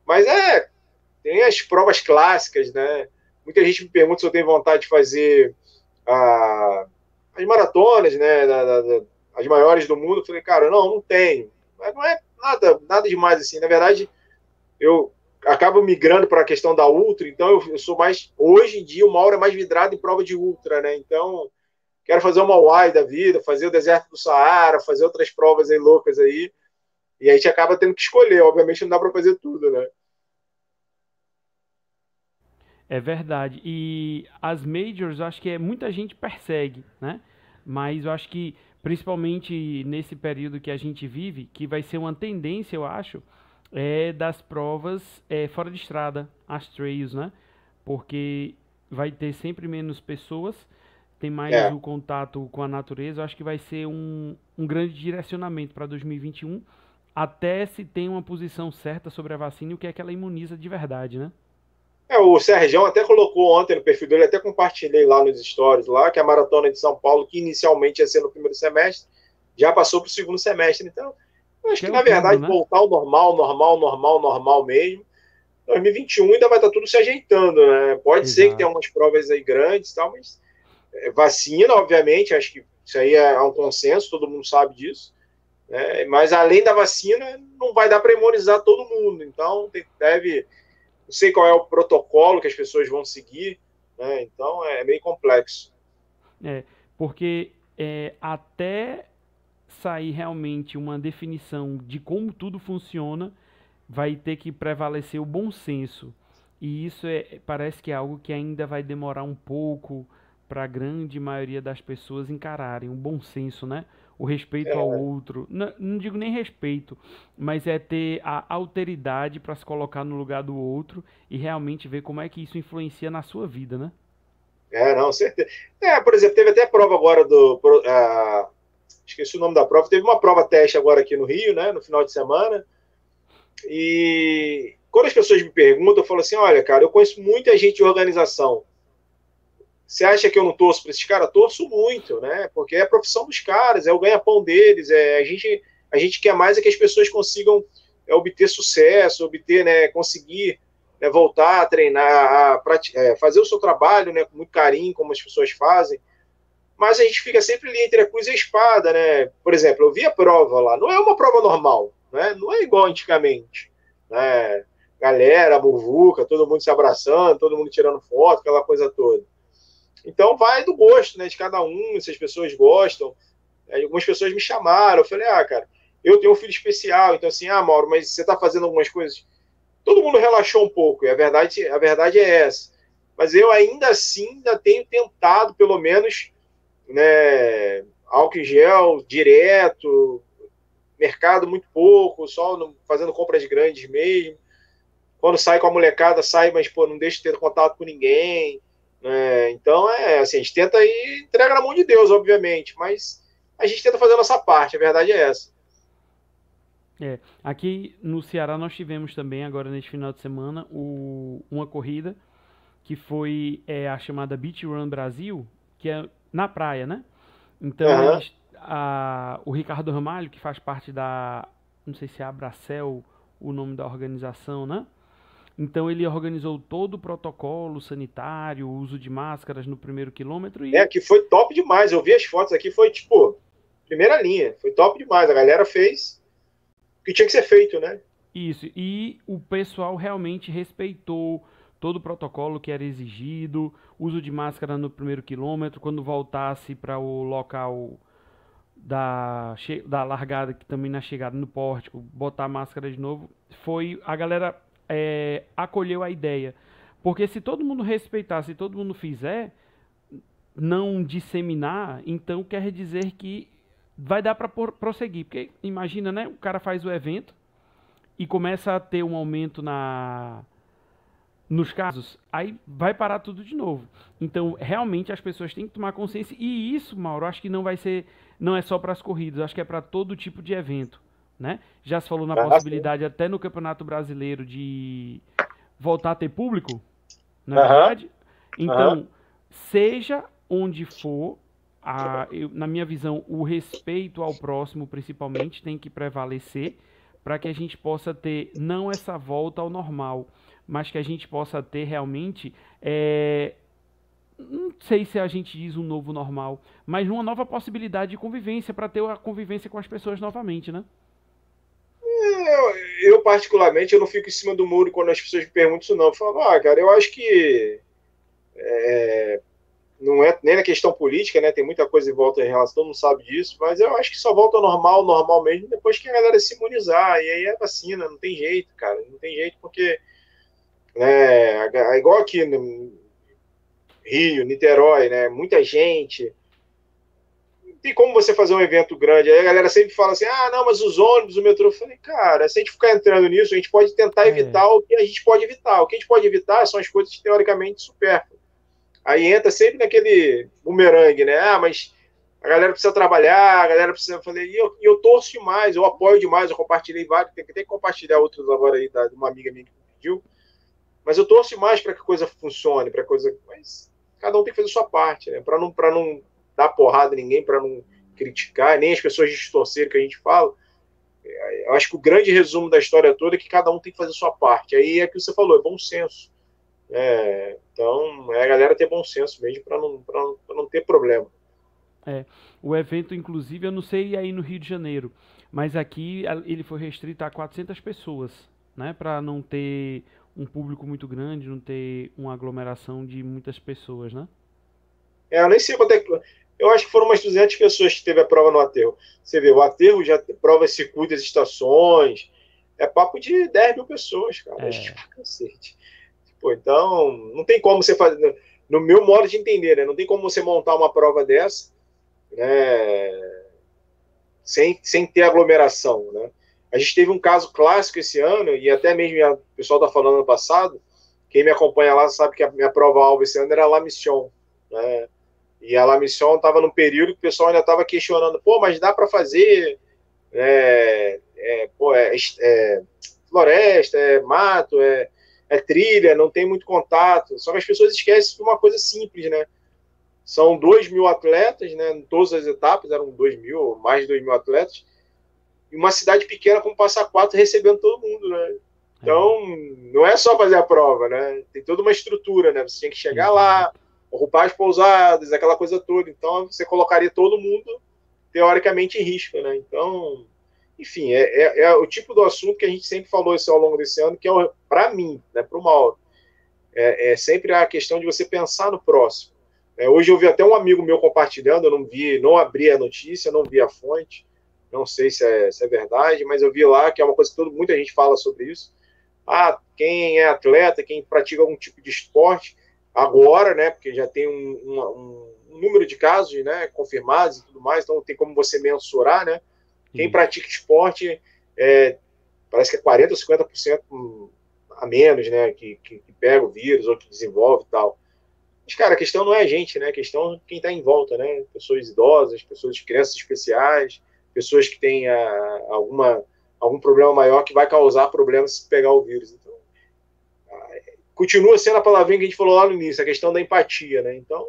Mas é, tem as provas clássicas, né? Muita gente me pergunta se eu tenho vontade de fazer a, as maratonas, né? Da, da, as maiores do mundo. Eu falei, cara, não, não tenho. Mas não é nada, nada demais assim. Na verdade, eu acabo migrando para a questão da ultra, então eu, eu, sou mais. Hoje em dia, o Mauro é mais vidrado em prova de ultra, né? Então, quero fazer uma Y da vida, fazer o deserto do Saara, fazer outras provas aí loucas aí. E a gente acaba tendo que escolher. Obviamente, não dá para fazer tudo, né? É verdade. E as majors, eu acho que é, muita gente persegue, né? Mas eu acho que principalmente nesse período que a gente vive, que vai ser uma tendência, eu acho, é das provas é, fora de estrada, as trails, né? Porque vai ter sempre menos pessoas, tem mais é. o contato com a natureza. Eu acho que vai ser um, um grande direcionamento para 2021, até se tem uma posição certa sobre a vacina e o que é que ela imuniza de verdade, né? É, o Sérgio até colocou ontem no perfil dele, até compartilhei lá nos stories lá, que a maratona de São Paulo, que inicialmente ia ser no primeiro semestre, já passou para o segundo semestre. Então, acho que, que na verdade, né? voltar ao normal, normal, normal, normal mesmo. 2021 ainda vai estar tudo se ajeitando, né? Pode Exato. ser que tenha algumas provas aí grandes e tal, mas é, vacina, obviamente, acho que isso aí é um consenso, todo mundo sabe disso. Né? Mas além da vacina, não vai dar para imunizar todo mundo. Então, deve. Não sei qual é o protocolo que as pessoas vão seguir, né? então é meio complexo. É, porque é, até sair realmente uma definição de como tudo funciona, vai ter que prevalecer o bom senso. E isso é, parece que é algo que ainda vai demorar um pouco para a grande maioria das pessoas encararem. Um bom senso, né? O respeito é. ao outro. Não, não, digo nem respeito, mas é ter a alteridade para se colocar no lugar do outro e realmente ver como é que isso influencia na sua vida, né? É, não, certeza. É, por exemplo, teve até prova agora do. Uh, esqueci o nome da prova. Teve uma prova teste agora aqui no Rio, né? No final de semana. E quando as pessoas me perguntam, eu falo assim: olha, cara, eu conheço muita gente de organização. Você acha que eu não torço para esses caras? Torço muito, né? Porque é a profissão dos caras, é o ganha-pão deles. É, a, gente, a gente quer mais é que as pessoas consigam é, obter sucesso, obter, né, conseguir né, voltar a treinar, a, é, fazer o seu trabalho né, com muito carinho, como as pessoas fazem mas a gente fica sempre ali entre a cruz e a espada, né? Por exemplo, eu vi a prova lá, não é uma prova normal, né? Não é igual antigamente, né? Galera, muvuca, todo mundo se abraçando, todo mundo tirando foto, aquela coisa toda. Então vai do gosto, né, de cada um, se as pessoas gostam. Algumas pessoas me chamaram, eu falei, ah, cara, eu tenho um filho especial, então assim, ah, Mauro, mas você está fazendo algumas coisas. Todo mundo relaxou um pouco, e a verdade, a verdade é essa. Mas eu ainda assim ainda tenho tentado, pelo menos, né, álcool em gel direto, mercado muito pouco, só no, fazendo compras grandes mesmo. Quando sai com a molecada, sai, mas pô, não deixa de ter contato com ninguém. Né? Então, é assim, a gente tenta ir, entrega na mão de Deus, obviamente, mas a gente tenta fazer a nossa parte, a verdade é essa. É, aqui no Ceará nós tivemos também, agora neste final de semana, o, uma corrida que foi é, a chamada Beach Run Brasil, que é na praia, né? Então, uhum. eles, a, o Ricardo Ramalho, que faz parte da, não sei se é Abracel o nome da organização, né? Então ele organizou todo o protocolo sanitário, o uso de máscaras no primeiro quilômetro. E... É, que foi top demais. Eu vi as fotos aqui, foi tipo, primeira linha. Foi top demais. A galera fez o que tinha que ser feito, né? Isso. E o pessoal realmente respeitou todo o protocolo que era exigido, uso de máscara no primeiro quilômetro, quando voltasse para o local da, da largada, que também na chegada no pórtico, botar a máscara de novo, foi a galera é, acolheu a ideia. Porque se todo mundo respeitar, se todo mundo fizer, não disseminar, então quer dizer que vai dar para prosseguir. Porque imagina, né? O cara faz o evento e começa a ter um aumento na nos casos, aí vai parar tudo de novo. Então, realmente as pessoas têm que tomar consciência e isso, Mauro, acho que não vai ser, não é só para as corridas, acho que é para todo tipo de evento, né? Já se falou na ah, possibilidade sim. até no Campeonato Brasileiro de voltar a ter público, na é verdade. Então, seja onde for, a, eu, na minha visão, o respeito ao próximo, principalmente, tem que prevalecer para que a gente possa ter não essa volta ao normal, mas que a gente possa ter realmente, é, não sei se a gente diz um novo normal, mas uma nova possibilidade de convivência, para ter a convivência com as pessoas novamente, né? Eu, eu, particularmente, eu não fico em cima do muro quando as pessoas me perguntam isso, não. Eu falo, ah, cara, eu acho que é, não é nem na questão política, né? Tem muita coisa em volta em relação, todo mundo sabe disso, mas eu acho que só volta ao normal, normal mesmo, depois que a galera se imunizar. E aí é vacina, não tem jeito, cara. Não tem jeito, porque né? Igual aqui no Rio, Niterói, né? Muita gente. Tem como você fazer um evento grande? Aí a galera sempre fala assim: ah, não, mas os ônibus, o metrô. Eu falei, cara, se a gente ficar entrando nisso, a gente pode tentar é. evitar o que a gente pode evitar. O que a gente pode evitar são as coisas teoricamente supérfluas. Aí entra sempre naquele bumerangue, né? Ah, mas a galera precisa trabalhar, a galera precisa. Eu falei, e eu, eu torço demais, eu apoio demais, eu compartilhei vários, tem que, compartilhar outros agora aí, da, de uma amiga minha que pediu Mas eu torço mais para que a coisa funcione, para coisa. Mas cada um tem que fazer a sua parte, né? Para não, não dar porrada em ninguém, para não criticar, nem as pessoas distorcerem que a gente fala. Eu acho que o grande resumo da história toda é que cada um tem que fazer a sua parte. Aí é que você falou, é bom senso. É, então, é a galera ter bom senso mesmo para não, não, não ter problema. É, o evento, inclusive, eu não sei aí no Rio de Janeiro, mas aqui ele foi restrito a 400 pessoas, né? Para não ter um público muito grande, não ter uma aglomeração de muitas pessoas, né? É, eu nem sei quanto é que. Eu acho que foram umas 200 pessoas que teve a prova no aterro. Você vê, o aterro já prova circuito das estações. É papo de 10 mil pessoas, cara. É. é cacete. Pô, então, não tem como você fazer. No meu modo de entender, né? Não tem como você montar uma prova dessa, né? Sem, sem ter aglomeração, né? A gente teve um caso clássico esse ano, e até mesmo o pessoal está falando no passado. Quem me acompanha lá sabe que a minha prova-alvo esse ano era La Mission, né? E a La Mission estava num período que o pessoal ainda estava questionando, pô, mas dá para fazer é, é, pô, é, é, floresta, é mato, é, é trilha, não tem muito contato. Só que as pessoas esquecem de uma coisa simples, né? São dois mil atletas, né? Em todas as etapas eram dois mil, mais de dois mil atletas. E uma cidade pequena como Passa Quatro recebendo todo mundo, né? Então, não é só fazer a prova, né? Tem toda uma estrutura, né? Você tinha que chegar lá, ocupar as pousadas, aquela coisa toda. Então, você colocaria todo mundo, teoricamente, em risco, né? Então, enfim, é, é, é, o tipo do assunto que a gente sempre falou isso ao longo desse ano, que é, para mim, né, para o Mauro, é, é, sempre a questão de você pensar no próximo. É, hoje eu vi até um amigo meu compartilhando, eu não vi, não abri a notícia, não vi a fonte, não sei se é, se é verdade, mas eu vi lá que é uma coisa que todo, muita gente fala sobre isso. Ah, quem é atleta, quem pratica algum tipo de esporte, agora, né, porque já tem um, um, um número de casos né, confirmados e tudo mais, então tem como você mensurar, né? Quem pratica esporte, é, parece que é 40% ou 50% a menos, né? Que, que, que, pega o vírus ou que desenvolve e tal. Mas, cara, a questão não é a gente, né? A questão é quem está em volta, né? Pessoas idosas, pessoas, crianças especiais, pessoas que têm a, ah, alguma, algum problema maior que vai causar problemas se pegar o vírus. Então, continua sendo a palavrinha que a gente falou lá no início, a questão da empatia, né? Então,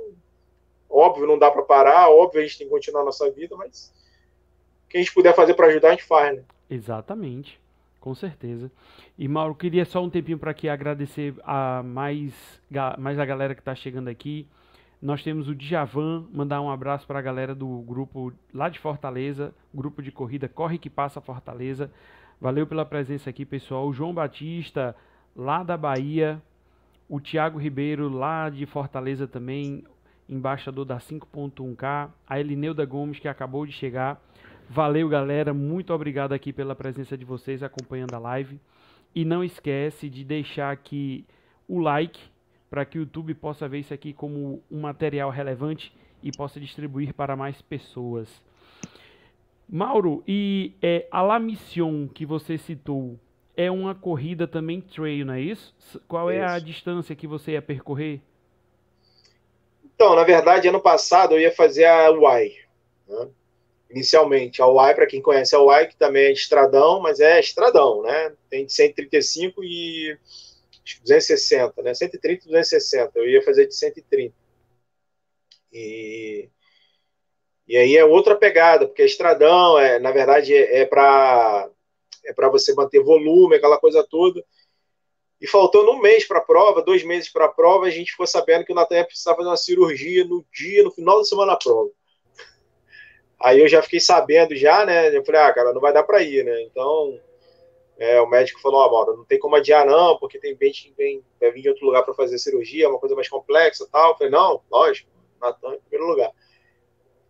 óbvio, não dá para parar, óbvio, a gente tem que continuar a nossa vida, mas que a gente puder fazer para ajudar, a gente faz, né? Exatamente, com certeza. E Mauro, queria só um tempinho para aqui agradecer a mais, mais a galera que está chegando aqui. Nós temos o Djavan, mandar um abraço para a galera do grupo lá de Fortaleza, grupo de corrida Corre que Passa Fortaleza. Valeu pela presença aqui, pessoal. O João Batista, lá da Bahia. O Tiago Ribeiro, lá de Fortaleza também, embaixador da 5.1K. A Elineuda Gomes, que acabou de chegar. Valeu, galera. Muito obrigado aqui pela presença de vocês acompanhando a live. E não esquece de deixar aqui o like para que o YouTube possa ver isso aqui como um material relevante e possa distribuir para mais pessoas. Mauro, e é, a La Mission que você citou é uma corrida também trail, não é isso? Qual é isso. a distância que você ia percorrer? Então, na verdade, ano passado eu ia fazer a Y. Né? inicialmente. A UAI, para quem conhece a UAI, que também é estradão, mas é estradão, né? Tem de 135 e 260, né? 130 e 260. Eu ia fazer de 130. E, e aí é outra pegada, porque é estradão, é, na verdade, é, é para é para você manter volume, aquela coisa toda. E faltando um mês para a prova, dois meses para a prova, a gente ficou sabendo que o Natan precisava fazer uma cirurgia no dia, no final da semana da prova. [laughs] Aí eu já fiquei sabendo já, né? Eu falei, ah, cara, não vai dar para ir, né? Então, é, o médico falou, ó, oh, não tem como adiar não, porque tem gente que vem, vai vir de outro lugar para fazer cirurgia, é uma coisa mais complexa tal. Eu falei, não, lógico, Natan em primeiro lugar.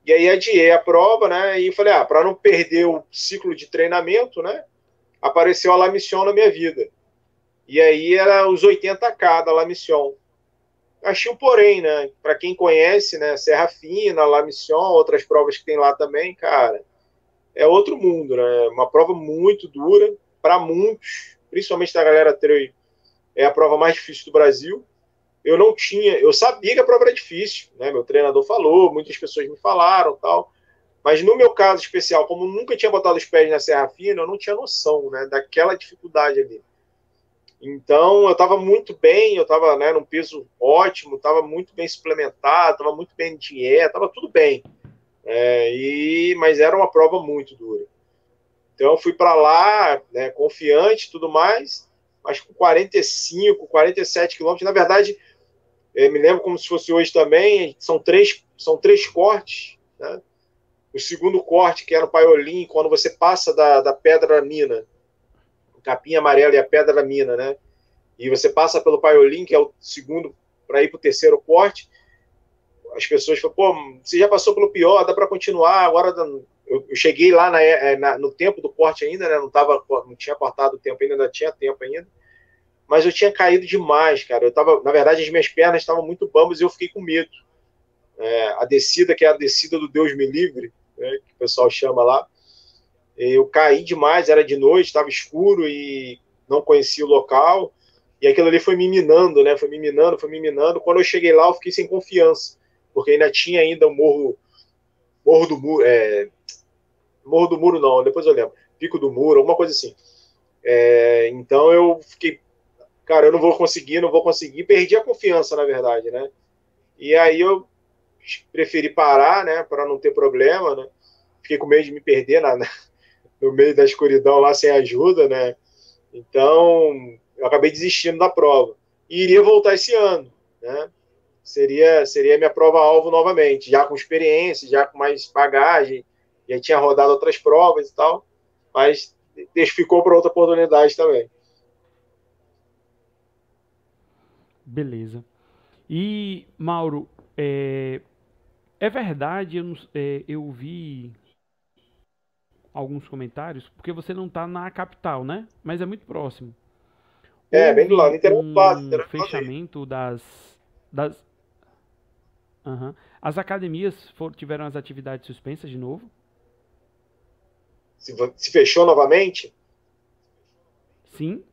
E aí adiei a prova, né? E falei, ah, para não perder o ciclo de treinamento, né? Apareceu a La Mission na minha vida. E aí era os 80K da La Mission. Achei um porém, né? Para quem conhece, né? Serra Fina, La Mission, outras provas que tem lá também, cara, é outro mundo, né? Uma prova muito dura para muitos, principalmente da galera trail. É a prova mais difícil do Brasil. Eu não tinha, eu sabia que a prova era difícil, né? Meu treinador falou, muitas pessoas me falaram, tal. Mas no meu caso especial, como nunca tinha botado os pés na Serra Fina, eu não tinha noção, né, daquela dificuldade ali. Então, eu estava muito bem, eu estava né, num peso ótimo, estava muito bem suplementado, estava muito bem em dieta, estava tudo bem. É, e, mas era uma prova muito dura. Então, eu fui para lá, né, confiante tudo mais, mas com 45, 47 quilômetros. Na verdade, eu me lembro como se fosse hoje também, são três, são três cortes. Né? O segundo corte, que era o Paiolim, quando você passa da, da Pedra Mina, o capim amarelo e a Pedra Mina, né? E você passa pelo Paiolim, que é o segundo, para ir para o terceiro corte. As pessoas falam, pô, você já passou pelo pior, dá para continuar. Agora eu, eu cheguei lá na, é, na, no tempo do corte ainda, né? Não, tava, não tinha cortado o tempo ainda, ainda tinha tempo ainda mas eu tinha caído demais, cara. Eu tava, na verdade, as minhas pernas estavam muito bambas e eu fiquei com medo. É, a descida, que é a descida do Deus me livre, né, que o pessoal chama lá, eu caí demais, era de noite, estava escuro e não conhecia o local. E aquilo ali foi me minando, né? Foi me minando, foi me minando. Quando eu cheguei lá, eu fiquei sem confiança, porque ainda tinha ainda o morro, morro do muro, é, morro do muro não, depois eu lembro, pico do muro, alguma coisa assim. É, então eu fiquei cara, eu não vou conseguir, não vou conseguir. Perdi a confiança, na verdade, né? E aí eu preferi parar, né, para não ter problema, né? Fiquei com medo de me perder na, na, no meio da escuridão lá sem ajuda, né? Então, eu acabei desistindo da prova. E iria voltar esse ano, né? Seria, seria minha prova-alvo novamente, já com experiência, já com mais bagagem, já tinha rodado outras provas e tal, mas ficou para outra oportunidade também. Beleza. E, Mauro, é, é verdade, eu, é, eu vi alguns comentários, porque você não está na capital, né? Mas é muito próximo. É, bem do lado, um fechamento das, das uhum. As academias for, tiveram as atividades suspensas de novo? Se, se fechou novamente? Sim.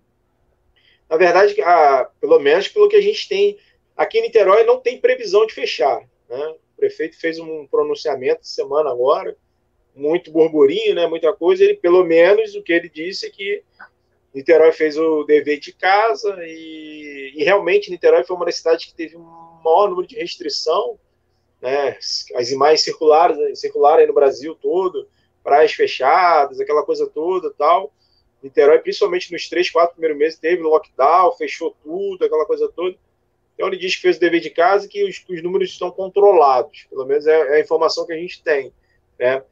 Na verdade, a, pelo menos pelo que a gente tem aqui em Niterói, não tem previsão de fechar. Né? Prefeito fez um pronunciamento semana agora, muito burburinho, né? muita coisa. Ele, pelo menos, o que ele disse é que Niterói fez o dever de casa e, e realmente Niterói foi uma das cidades que teve um maior número de restrição. Né? As imagens circularam aí no Brasil todo, praias fechadas, aquela coisa toda tal. Niterói, principalmente nos três, quatro primeiros meses, teve lockdown, fechou tudo, aquela coisa toda. Então ele diz que fez o dever de casa e que os, os números estão controlados. Pelo menos é, é, a informação que a gente tem. Né?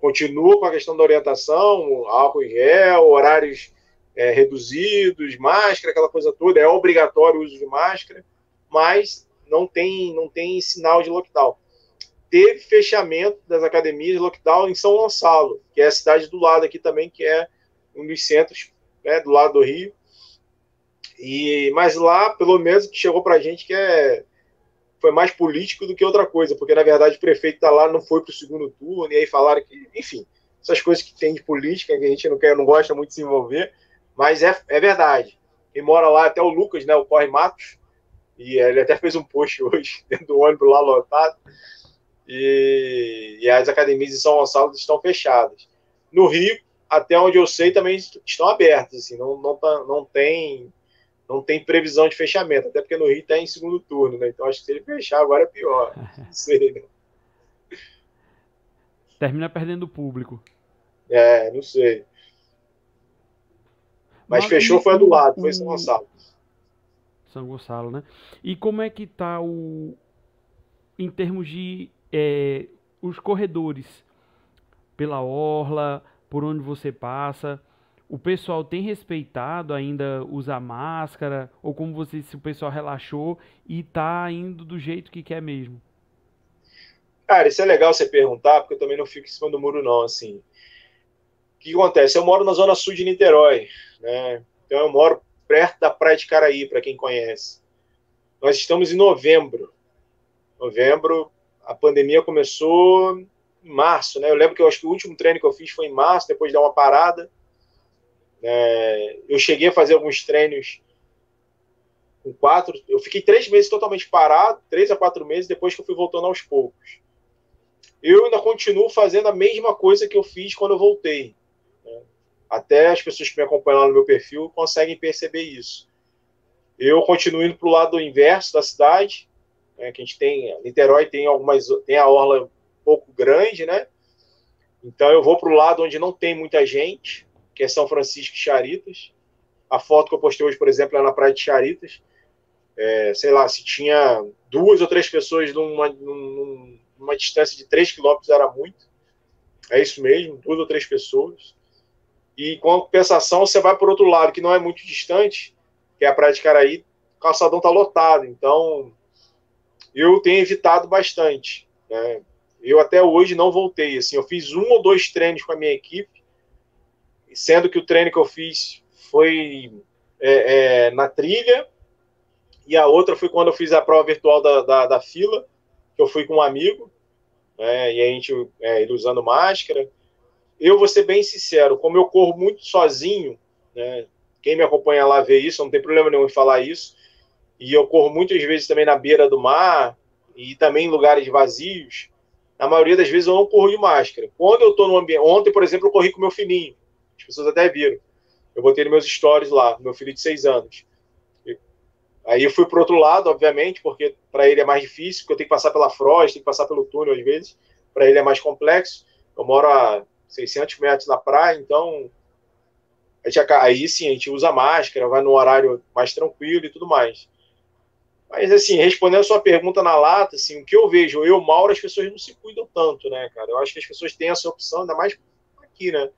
Continua com a questão da orientação, álcool em gel, horários é, reduzidos, máscara, aquela coisa toda. É obrigatório o uso de máscara, mas não tem, não tem sinal de lockdown. Teve fechamento das academias de lockdown em São Gonçalo, que é a cidade do lado aqui também, que é um dos centros né, do lado do Rio. E, mas lá, pelo menos, que chegou para a gente que é, foi mais político do que outra coisa, porque na verdade o prefeito está lá, não foi para o segundo turno, e aí falaram que, enfim, essas coisas que tem de política que a gente não quer, não gosta muito de se envolver, mas é, é verdade. Quem mora lá, até o Lucas, né, o Corre Matos, e ele até fez um post [laughs] hoje dentro do ônibus lá lotado, e, e as academias de São Gonçalo estão fechadas. No Rio, até onde eu sei, também estão abertos, assim, não, não, tá, não, tem, não tem previsão de fechamento, até porque no Rio está em segundo turno, né? Então acho que se ele fechar agora é pior. [laughs] Não sei, né? Termina perdendo o público. É, não sei. Mas, Mas fechou foi do lado, foi São Gonçalo. São Gonçalo, né? E como é que tá o em termos de é, os corredores pela orla, por onde você passa. O pessoal tem respeitado ainda usar máscara? Ou como você se o pessoal relaxou e tá indo do jeito que quer mesmo? Cara, isso é legal você perguntar, porque eu também não fico em cima do muro, não, assim. O que acontece? Eu moro na zona sul de Niterói, né? Então eu moro perto da Praia de Caraí, para quem conhece. Nós estamos em novembro. Novembro, a pandemia começou em março, né? Eu lembro que eu acho que o último treino que eu fiz foi em março, depois de dar uma parada. É, eu cheguei a fazer alguns treinos com quatro. Eu fiquei três meses totalmente parado, três a quatro meses, depois que eu fui voltando aos poucos. Eu ainda continuo fazendo a mesma coisa que eu fiz quando eu voltei. Né? Até as pessoas que me acompanham lá no meu perfil conseguem perceber isso. Eu continuo indo para o lado inverso da cidade, né, que a gente tem, Niterói tem algumas, tem a orla um pouco grande, né? Então eu vou para o lado onde não tem muita gente, que é São Francisco e Charitas. A foto que eu postei hoje, por exemplo, é na praia de Charitas. É, sei lá, se tinha duas ou três pessoas numa, numa distância de 3 quilômetros era muito. É isso mesmo, duas ou três pessoas. E com compensação, você vai por outro lado, que não é muito distante, que é a Praia de Caraí, o calçadão está lotado. Então, eu tenho evitado bastante. Né? Eu até hoje não voltei. Assim, eu fiz um ou dois treinos com a minha equipe, sendo que o treino que eu fiz foi é, é, na trilha, e a outra foi quando eu fiz a prova virtual da, da, da fila, que eu fui com um amigo, né, e a gente é, ele usando máscara. Eu vou ser bem sincero, como eu corro muito sozinho, né, quem me acompanha lá vê isso, não tem problema nenhum em falar isso, e eu corro muitas vezes também na beira do mar, e também em lugares vazios, na maioria das vezes eu não corro de máscara. Quando eu estou no ambiente. Ontem, por exemplo, eu corri com meu filhinho. As pessoas até viram. Eu botei nos meus stories lá, meu filho de seis anos. Aí eu fui para outro lado, obviamente, porque para ele é mais difícil, porque eu tenho que passar pela Frost, tenho que passar pelo túnel às vezes. Para ele é mais complexo. Eu moro a 600 metros da praia, então gente, aí sim a gente usa máscara, vai no horário mais tranquilo e tudo mais. Mas, assim, respondendo a sua pergunta na lata, assim, o que eu vejo, eu, Mauro, as pessoas não se cuidam tanto, né, cara? Eu acho que as pessoas têm essa opção, ainda mais aqui, né?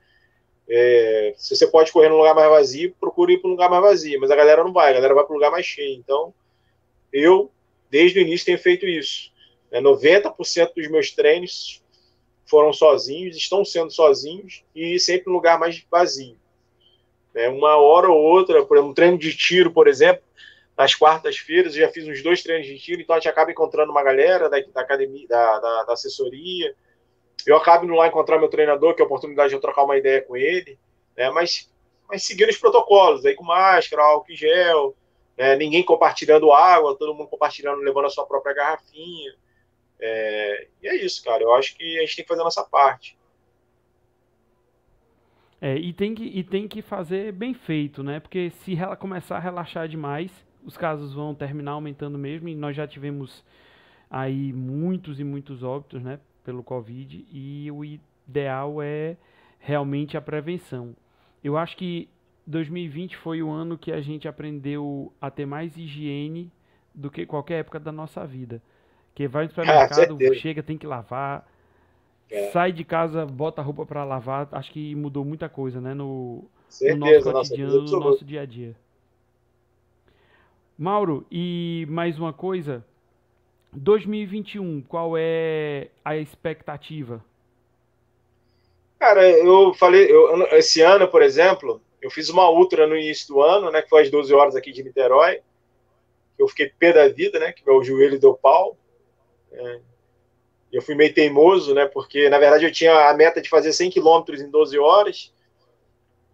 É, se você pode correr num lugar mais vazio, procure ir para um lugar mais vazio. Mas a galera não vai, a galera vai para um lugar mais cheio. Então, eu, desde o início, tenho feito isso. Né? 90% dos meus treinos foram sozinhos, estão sendo sozinhos e sempre um lugar mais vazio. Né? Uma hora ou outra, por exemplo, um treino de tiro, por exemplo, nas quartas-feiras, eu já fiz uns dois treinos de tiro, então a gente acaba encontrando uma galera da, da academia, da, da, da, assessoria. Eu acabo indo lá encontrar meu treinador, que é a oportunidade de eu trocar uma ideia com ele, né? mas, mas seguindo os protocolos, aí com máscara, álcool em gel, né? ninguém compartilhando água, todo mundo compartilhando, levando a sua própria garrafinha. É, e é isso, cara. Eu acho que a gente tem que fazer a nossa parte. É, e, tem que, e tem que fazer bem feito, né? Porque se ela começar a relaxar demais, os casos vão terminar aumentando mesmo e nós já tivemos aí muitos e muitos óbitos, né, pelo Covid e o ideal é realmente a prevenção. Eu acho que 2020 foi o ano que a gente aprendeu a ter mais higiene do que qualquer época da nossa vida. Que vai no supermercado, ah, chega, tem que lavar, é. sai de casa, bota a roupa para lavar. Acho que mudou muita coisa, né, no, no nosso cotidiano, no nosso dia a dia. Mauro, e mais uma coisa. 2021, qual é a expectativa? Cara, eu falei, eu, esse ano, por exemplo, eu fiz uma ultra no início do ano, né, que foi às 12 horas aqui de Niterói. Eu fiquei pé da vida, né, que meu joelho deu pau. É, eu fui meio teimoso, né, porque na verdade eu tinha a meta de fazer 100 quilômetros em 12 horas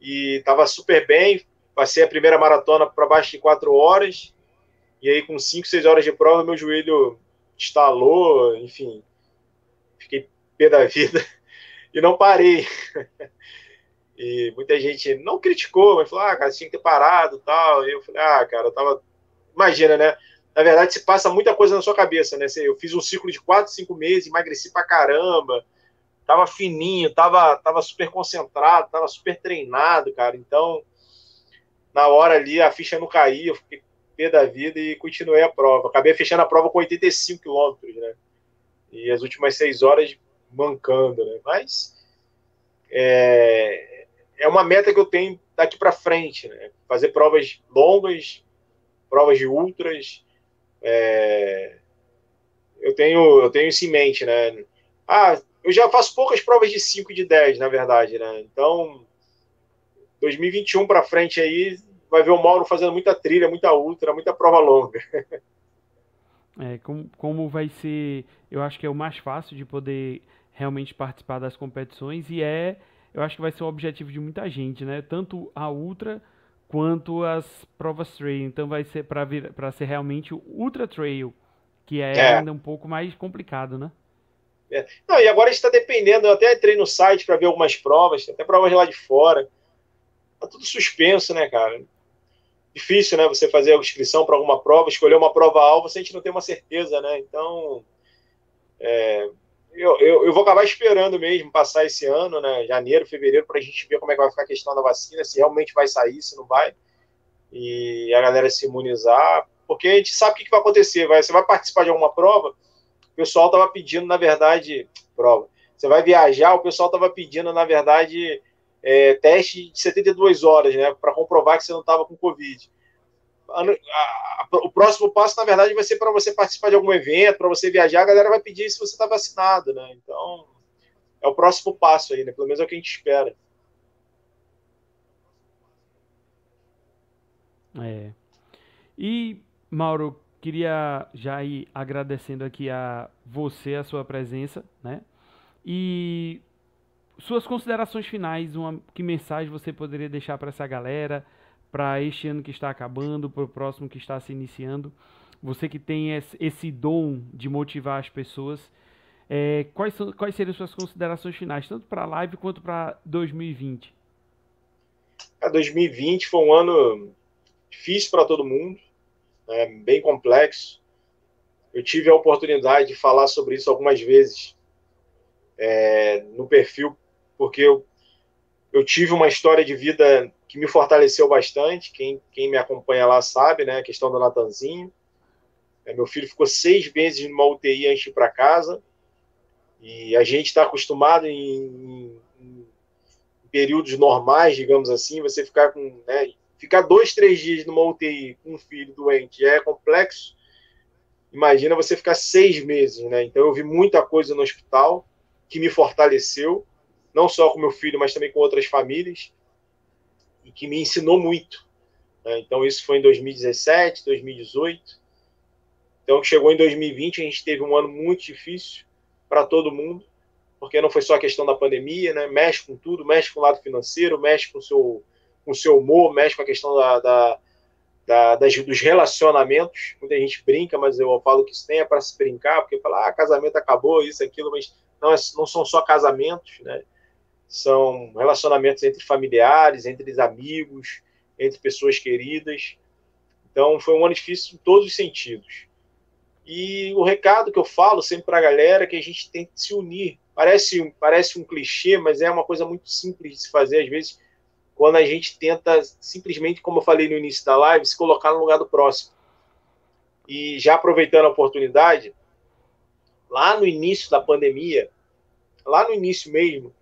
e estava super bem, Passei a primeira maratona para baixo de quatro horas, e aí com cinco, seis horas de prova, meu joelho estalou, enfim, fiquei pé da vida [laughs] e não parei. [laughs] E muita gente não criticou, mas falou, ah, cara, tinha que ter parado tal. E eu falei, ah, cara, eu tava. Imagina, né? Na verdade, se passa muita coisa na sua cabeça, né? Eu fiz um ciclo de quatro, cinco meses, emagreci pra caramba, tava fininho, tava, tava super concentrado, tava super treinado, cara. Então, na hora ali a ficha não caía, eu fiquei pé da vida e continuei a prova. Acabei fechando a prova com 85 quilômetros, né? E as últimas seis horas mancando, né? Mas é, é uma meta que eu tenho daqui para frente, né? Fazer provas longas, provas de ultras. É, eu tenho eu tenho isso em mente, né? Ah, eu já faço poucas provas de 5 e de 10, na verdade, né? Então, 2021 para frente aí, vai ver o Mauro fazendo muita trilha, muita ultra, muita prova longa. É, como, como vai ser, eu acho que é o mais fácil de poder realmente participar das competições e é, eu acho que vai ser o objetivo de muita gente, né? Tanto a ultra quanto as provas trail. Então vai ser para para ser realmente o ultra trail, que é, é, ainda um pouco mais complicado, né? É. Não, e agora está dependendo, eu até entrei no site para ver algumas provas, até provas lá de fora tá tudo suspenso, né, cara? Difícil, né? Você fazer a inscrição para alguma prova, escolher uma prova-alvo, se a gente não tem uma certeza, né? Então, é, eu, eu, eu, vou acabar esperando mesmo passar esse ano, né? Janeiro, fevereiro, para a gente ver como é que vai ficar a questão da vacina, se realmente vai sair, se não vai, e a galera se imunizar, porque a gente sabe o que, que vai acontecer. Vai, você vai participar de alguma prova, o pessoal estava pedindo, na verdade, prova. Você vai viajar, o pessoal estava pedindo, na verdade, é, teste de 72 horas, né, para comprovar que você não estava com Covid. O próximo passo, na verdade, vai ser para você participar de algum evento, para você viajar, a galera vai pedir se você está vacinado, né? Então, é o próximo passo aí, né? Pelo menos é o que a gente espera. É. E, Mauro, queria já ir agradecendo aqui a você, a sua presença, né? E suas considerações finais, uma, que mensagem você poderia deixar para essa galera, para este ano que está acabando, para o próximo que está se iniciando? Você que tem esse dom de motivar as pessoas, é, quais, são, quais seriam suas considerações finais, tanto para a live quanto para 2020? A 2020 foi um ano difícil para todo mundo, né, bem complexo. Eu tive a oportunidade de falar sobre isso algumas vezes é, no perfil porque eu, eu tive uma história de vida que me fortaleceu bastante. Quem, quem me acompanha lá sabe, né? A questão do Natanzinho. É, meu filho ficou seis meses numa UTI antes de ir para casa. E a gente está acostumado em, em, períodos normais, digamos assim, você ficar com. Né, ficar dois, três dias numa UTI com um filho doente é complexo. Imagina você ficar seis meses, né? Então eu vi muita coisa no hospital que me fortaleceu não só com meu filho, mas também com outras famílias, e que me ensinou muito. Né? Então, isso foi em 2017, 2018. Então, chegou em 2020, a gente teve um ano muito difícil para todo mundo, porque não foi só a questão da pandemia, né? mexe com tudo, mexe com o lado financeiro, mexe com o seu, com o seu humor, mexe com a questão da, da, da das, dos relacionamentos. Muita gente brinca, mas eu falo que isso nem é para se brincar, porque fala, ah, casamento acabou, isso, aquilo, mas não, é, não são só casamentos, né? São relacionamentos entre familiares, entre amigos, entre pessoas queridas. Então, foi um ano difícil em todos os sentidos. E o recado que eu falo sempre para a galera é que a gente tem que se unir. Parece, parece um clichê, mas é uma coisa muito simples de se fazer, às vezes, quando a gente tenta simplesmente, como eu falei no início da live, se colocar no lugar do próximo. E já aproveitando a oportunidade, lá no início da pandemia, lá no início mesmo,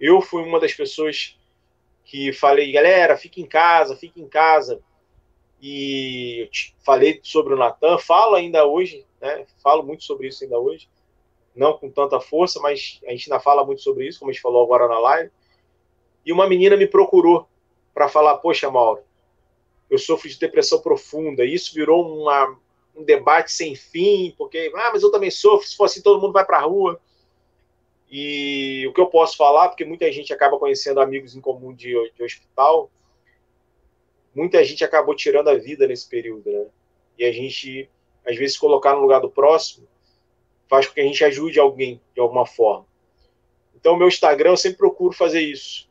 eu fui uma das pessoas que falei, galera, fique em casa, fique em casa. E falei sobre o Natan, falo ainda hoje, né? Falo muito sobre isso ainda hoje. Não com tanta força, mas a gente ainda fala muito sobre isso, como a gente falou agora na live. E uma menina me procurou para falar: Poxa, Mauro, eu sofro de depressão profunda. E isso virou uma, um debate sem fim, porque, ah, mas eu também sofro. Se for assim, todo mundo vai para a rua. E o que eu posso falar, porque muita gente acaba conhecendo amigos em comum de, de hospital, muita gente acabou tirando a vida nesse período, né? E a gente, às vezes, colocar no lugar do próximo faz com que a gente ajude alguém de alguma forma. Então, meu Instagram, eu sempre procuro fazer isso.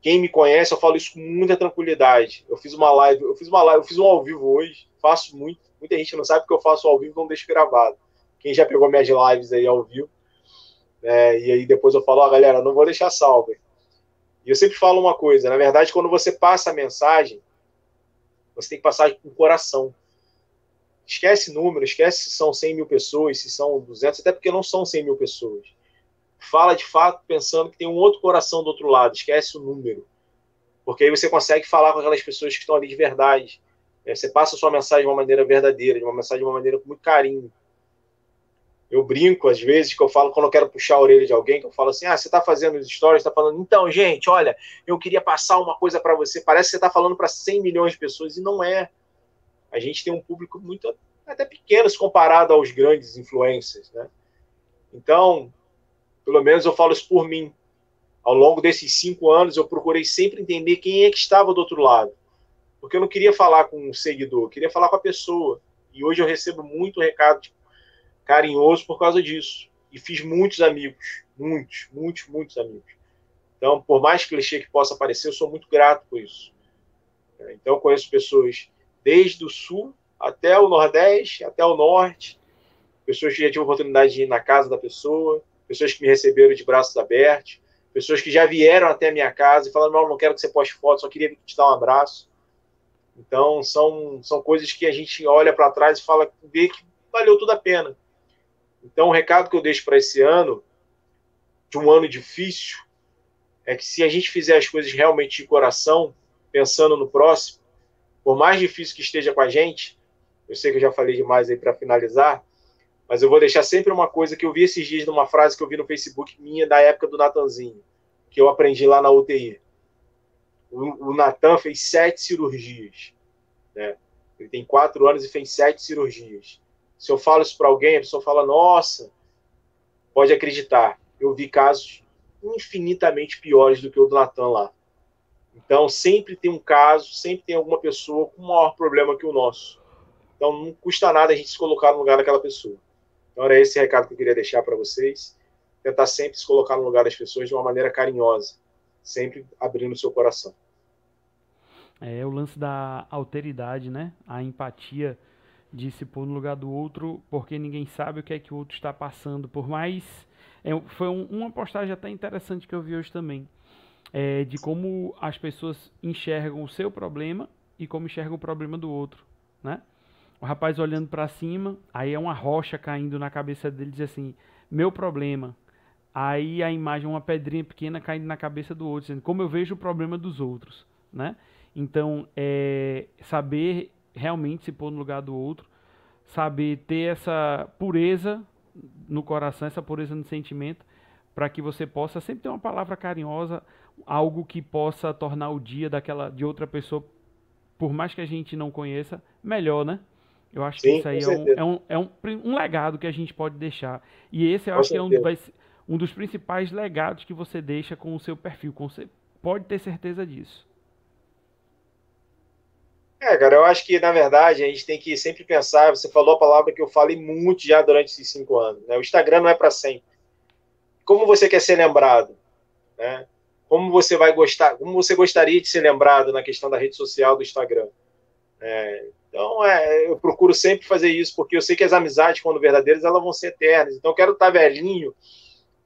Quem me conhece, eu falo isso com muita tranquilidade. Eu fiz uma live, eu fiz uma live, eu fiz um ao vivo hoje, faço muito. Muita gente não sabe que eu faço ao vivo, não deixo gravado. Quem já pegou minhas lives aí ao vivo, é, e aí depois eu falo, ó, oh, galera, não vou deixar salvo. E eu sempre falo uma coisa, na verdade, quando você passa a mensagem, você tem que passar com o coração. Esquece número, esquece se são 100 mil pessoas, se são 200, até porque não são 100 mil pessoas. Fala de fato pensando que tem um outro coração do outro lado, esquece o número. Porque aí você consegue falar com aquelas pessoas que estão ali de verdade. É, você passa a sua mensagem de uma maneira verdadeira, de uma mensagem de uma maneira com muito carinho eu brinco às vezes que eu falo quando eu quero puxar a orelha de alguém, que eu falo assim: ah, você está fazendo os stories, está falando, então, gente, olha, eu queria passar uma coisa para você. Parece que você está falando para 100 milhões de pessoas e não é. A gente tem um público muito até pequeno se comparado aos grandes influencers, né? Então, pelo menos eu falo isso por mim. Ao longo desses cinco anos, eu procurei sempre entender quem é que estava do outro lado. Porque eu não queria falar com um seguidor, eu queria falar com a pessoa. E hoje eu recebo muito recado de carinhoso por causa disso. E fiz muitos amigos, muitos, muitos, muitos amigos. Então, por mais clichê que possa parecer, eu sou muito grato por isso. Então, conheço pessoas desde o sul até o nordeste, até o norte, pessoas que já tiveram oportunidade de ir na casa da pessoa, pessoas que me receberam de braços abertos, pessoas que já vieram até a minha casa e falaram: não, não quero que você poste foto, só queria te dar um abraço. Então, são, são coisas que a gente olha para trás e fala, vê que valeu tudo a pena. Então, o recado que eu deixo para esse ano, de um ano difícil, é que se a gente fizer as coisas realmente de coração, pensando no próximo, por mais difícil que esteja com a gente, eu sei que eu já falei demais aí para finalizar, mas eu vou deixar sempre uma coisa que eu vi esses dias numa frase que eu vi no Facebook minha da época do Natanzinho, que eu aprendi lá na UTI. O, Natan fez sete cirurgias. Né? Ele tem quatro anos e fez sete cirurgias. Se eu falo isso para alguém, a pessoa fala: Nossa, pode acreditar. Eu vi casos infinitamente piores do que o do Natan lá. Então, sempre tem um caso, sempre tem alguma pessoa com maior problema que o nosso. Então, não custa nada a gente se colocar no lugar daquela pessoa. Então, era esse recado que eu queria deixar para vocês. Tentar sempre se colocar no lugar das pessoas de uma maneira carinhosa, sempre abrindo o seu coração. É o lance da alteridade, né? A empatia de se pôr no lugar do outro, porque ninguém sabe o que é que o outro está passando. Por mais. É, foi um, uma postagem até interessante que eu vi hoje também. É, de como as pessoas enxergam o seu problema e como enxergam o problema do outro, né? O rapaz olhando para cima, aí é uma rocha caindo na cabeça dele, diz assim: "Meu problema". Aí a imagem é uma pedrinha pequena caindo na cabeça do outro, dizendo: "Como eu vejo o problema dos outros", né? Então, é saber realmente se pôr no lugar do outro, saber ter essa pureza no coração, essa pureza no sentimento, para que você possa sempre ter uma palavra carinhosa, algo que possa tornar o dia daquela de outra pessoa, por mais que a gente não conheça, melhor, né? Eu acho Sim, que isso aí é um, é, um, é um, um, legado que a gente pode deixar. E esse eu com acho certeza. que é um, vai, um dos principais legados que você deixa com o seu perfil. Com você pode ter certeza disso. É, cara, eu acho que, na verdade, a gente tem que sempre pensar. Você falou a palavra que eu falei muito já durante esses cinco anos. Né? O Instagram não é para sempre. Como você quer ser lembrado? Né? Como você vai gostar? Como você gostaria de ser lembrado na questão da rede social do Instagram? É, então, é, eu procuro sempre fazer isso, porque eu sei que as amizades, quando verdadeiras, elas vão ser eternas. Então, eu quero estar velhinho,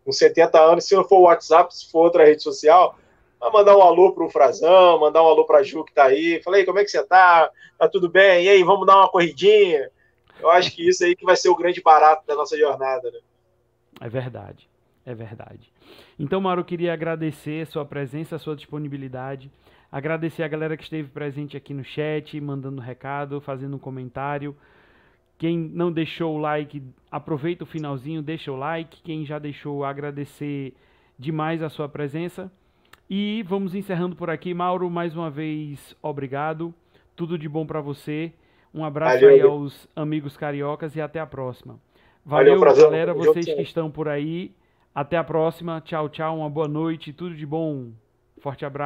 com 70 anos, se não for WhatsApp, se for outra rede social, mandar um alô para o Frazão, mandar um alô para a Ju que está aí. Falei, como é que você está? Tá tudo bem? E aí, vamos dar uma corridinha? Eu acho que isso aí que vai ser o grande barato da nossa jornada, né? É verdade, é verdade. Então, Mauro, eu queria agradecer a sua presença, a sua disponibilidade. Agradecer a galera que esteve presente aqui no chat, mandando recado, fazendo um comentário. Quem não deixou o like, aproveita o finalzinho, deixa o like. Quem já deixou, agradecer demais a sua presença. E vamos encerrando por aqui. Mauro, mais uma vez, obrigado. Tudo de bom para você. Um abraço Valeu, aí aos amigos cariocas e até a próxima. Valeu, Valeu galera, vocês que estão por aí. Até a próxima. Tchau, tchau. Uma boa noite. Tudo de bom. Forte abraço.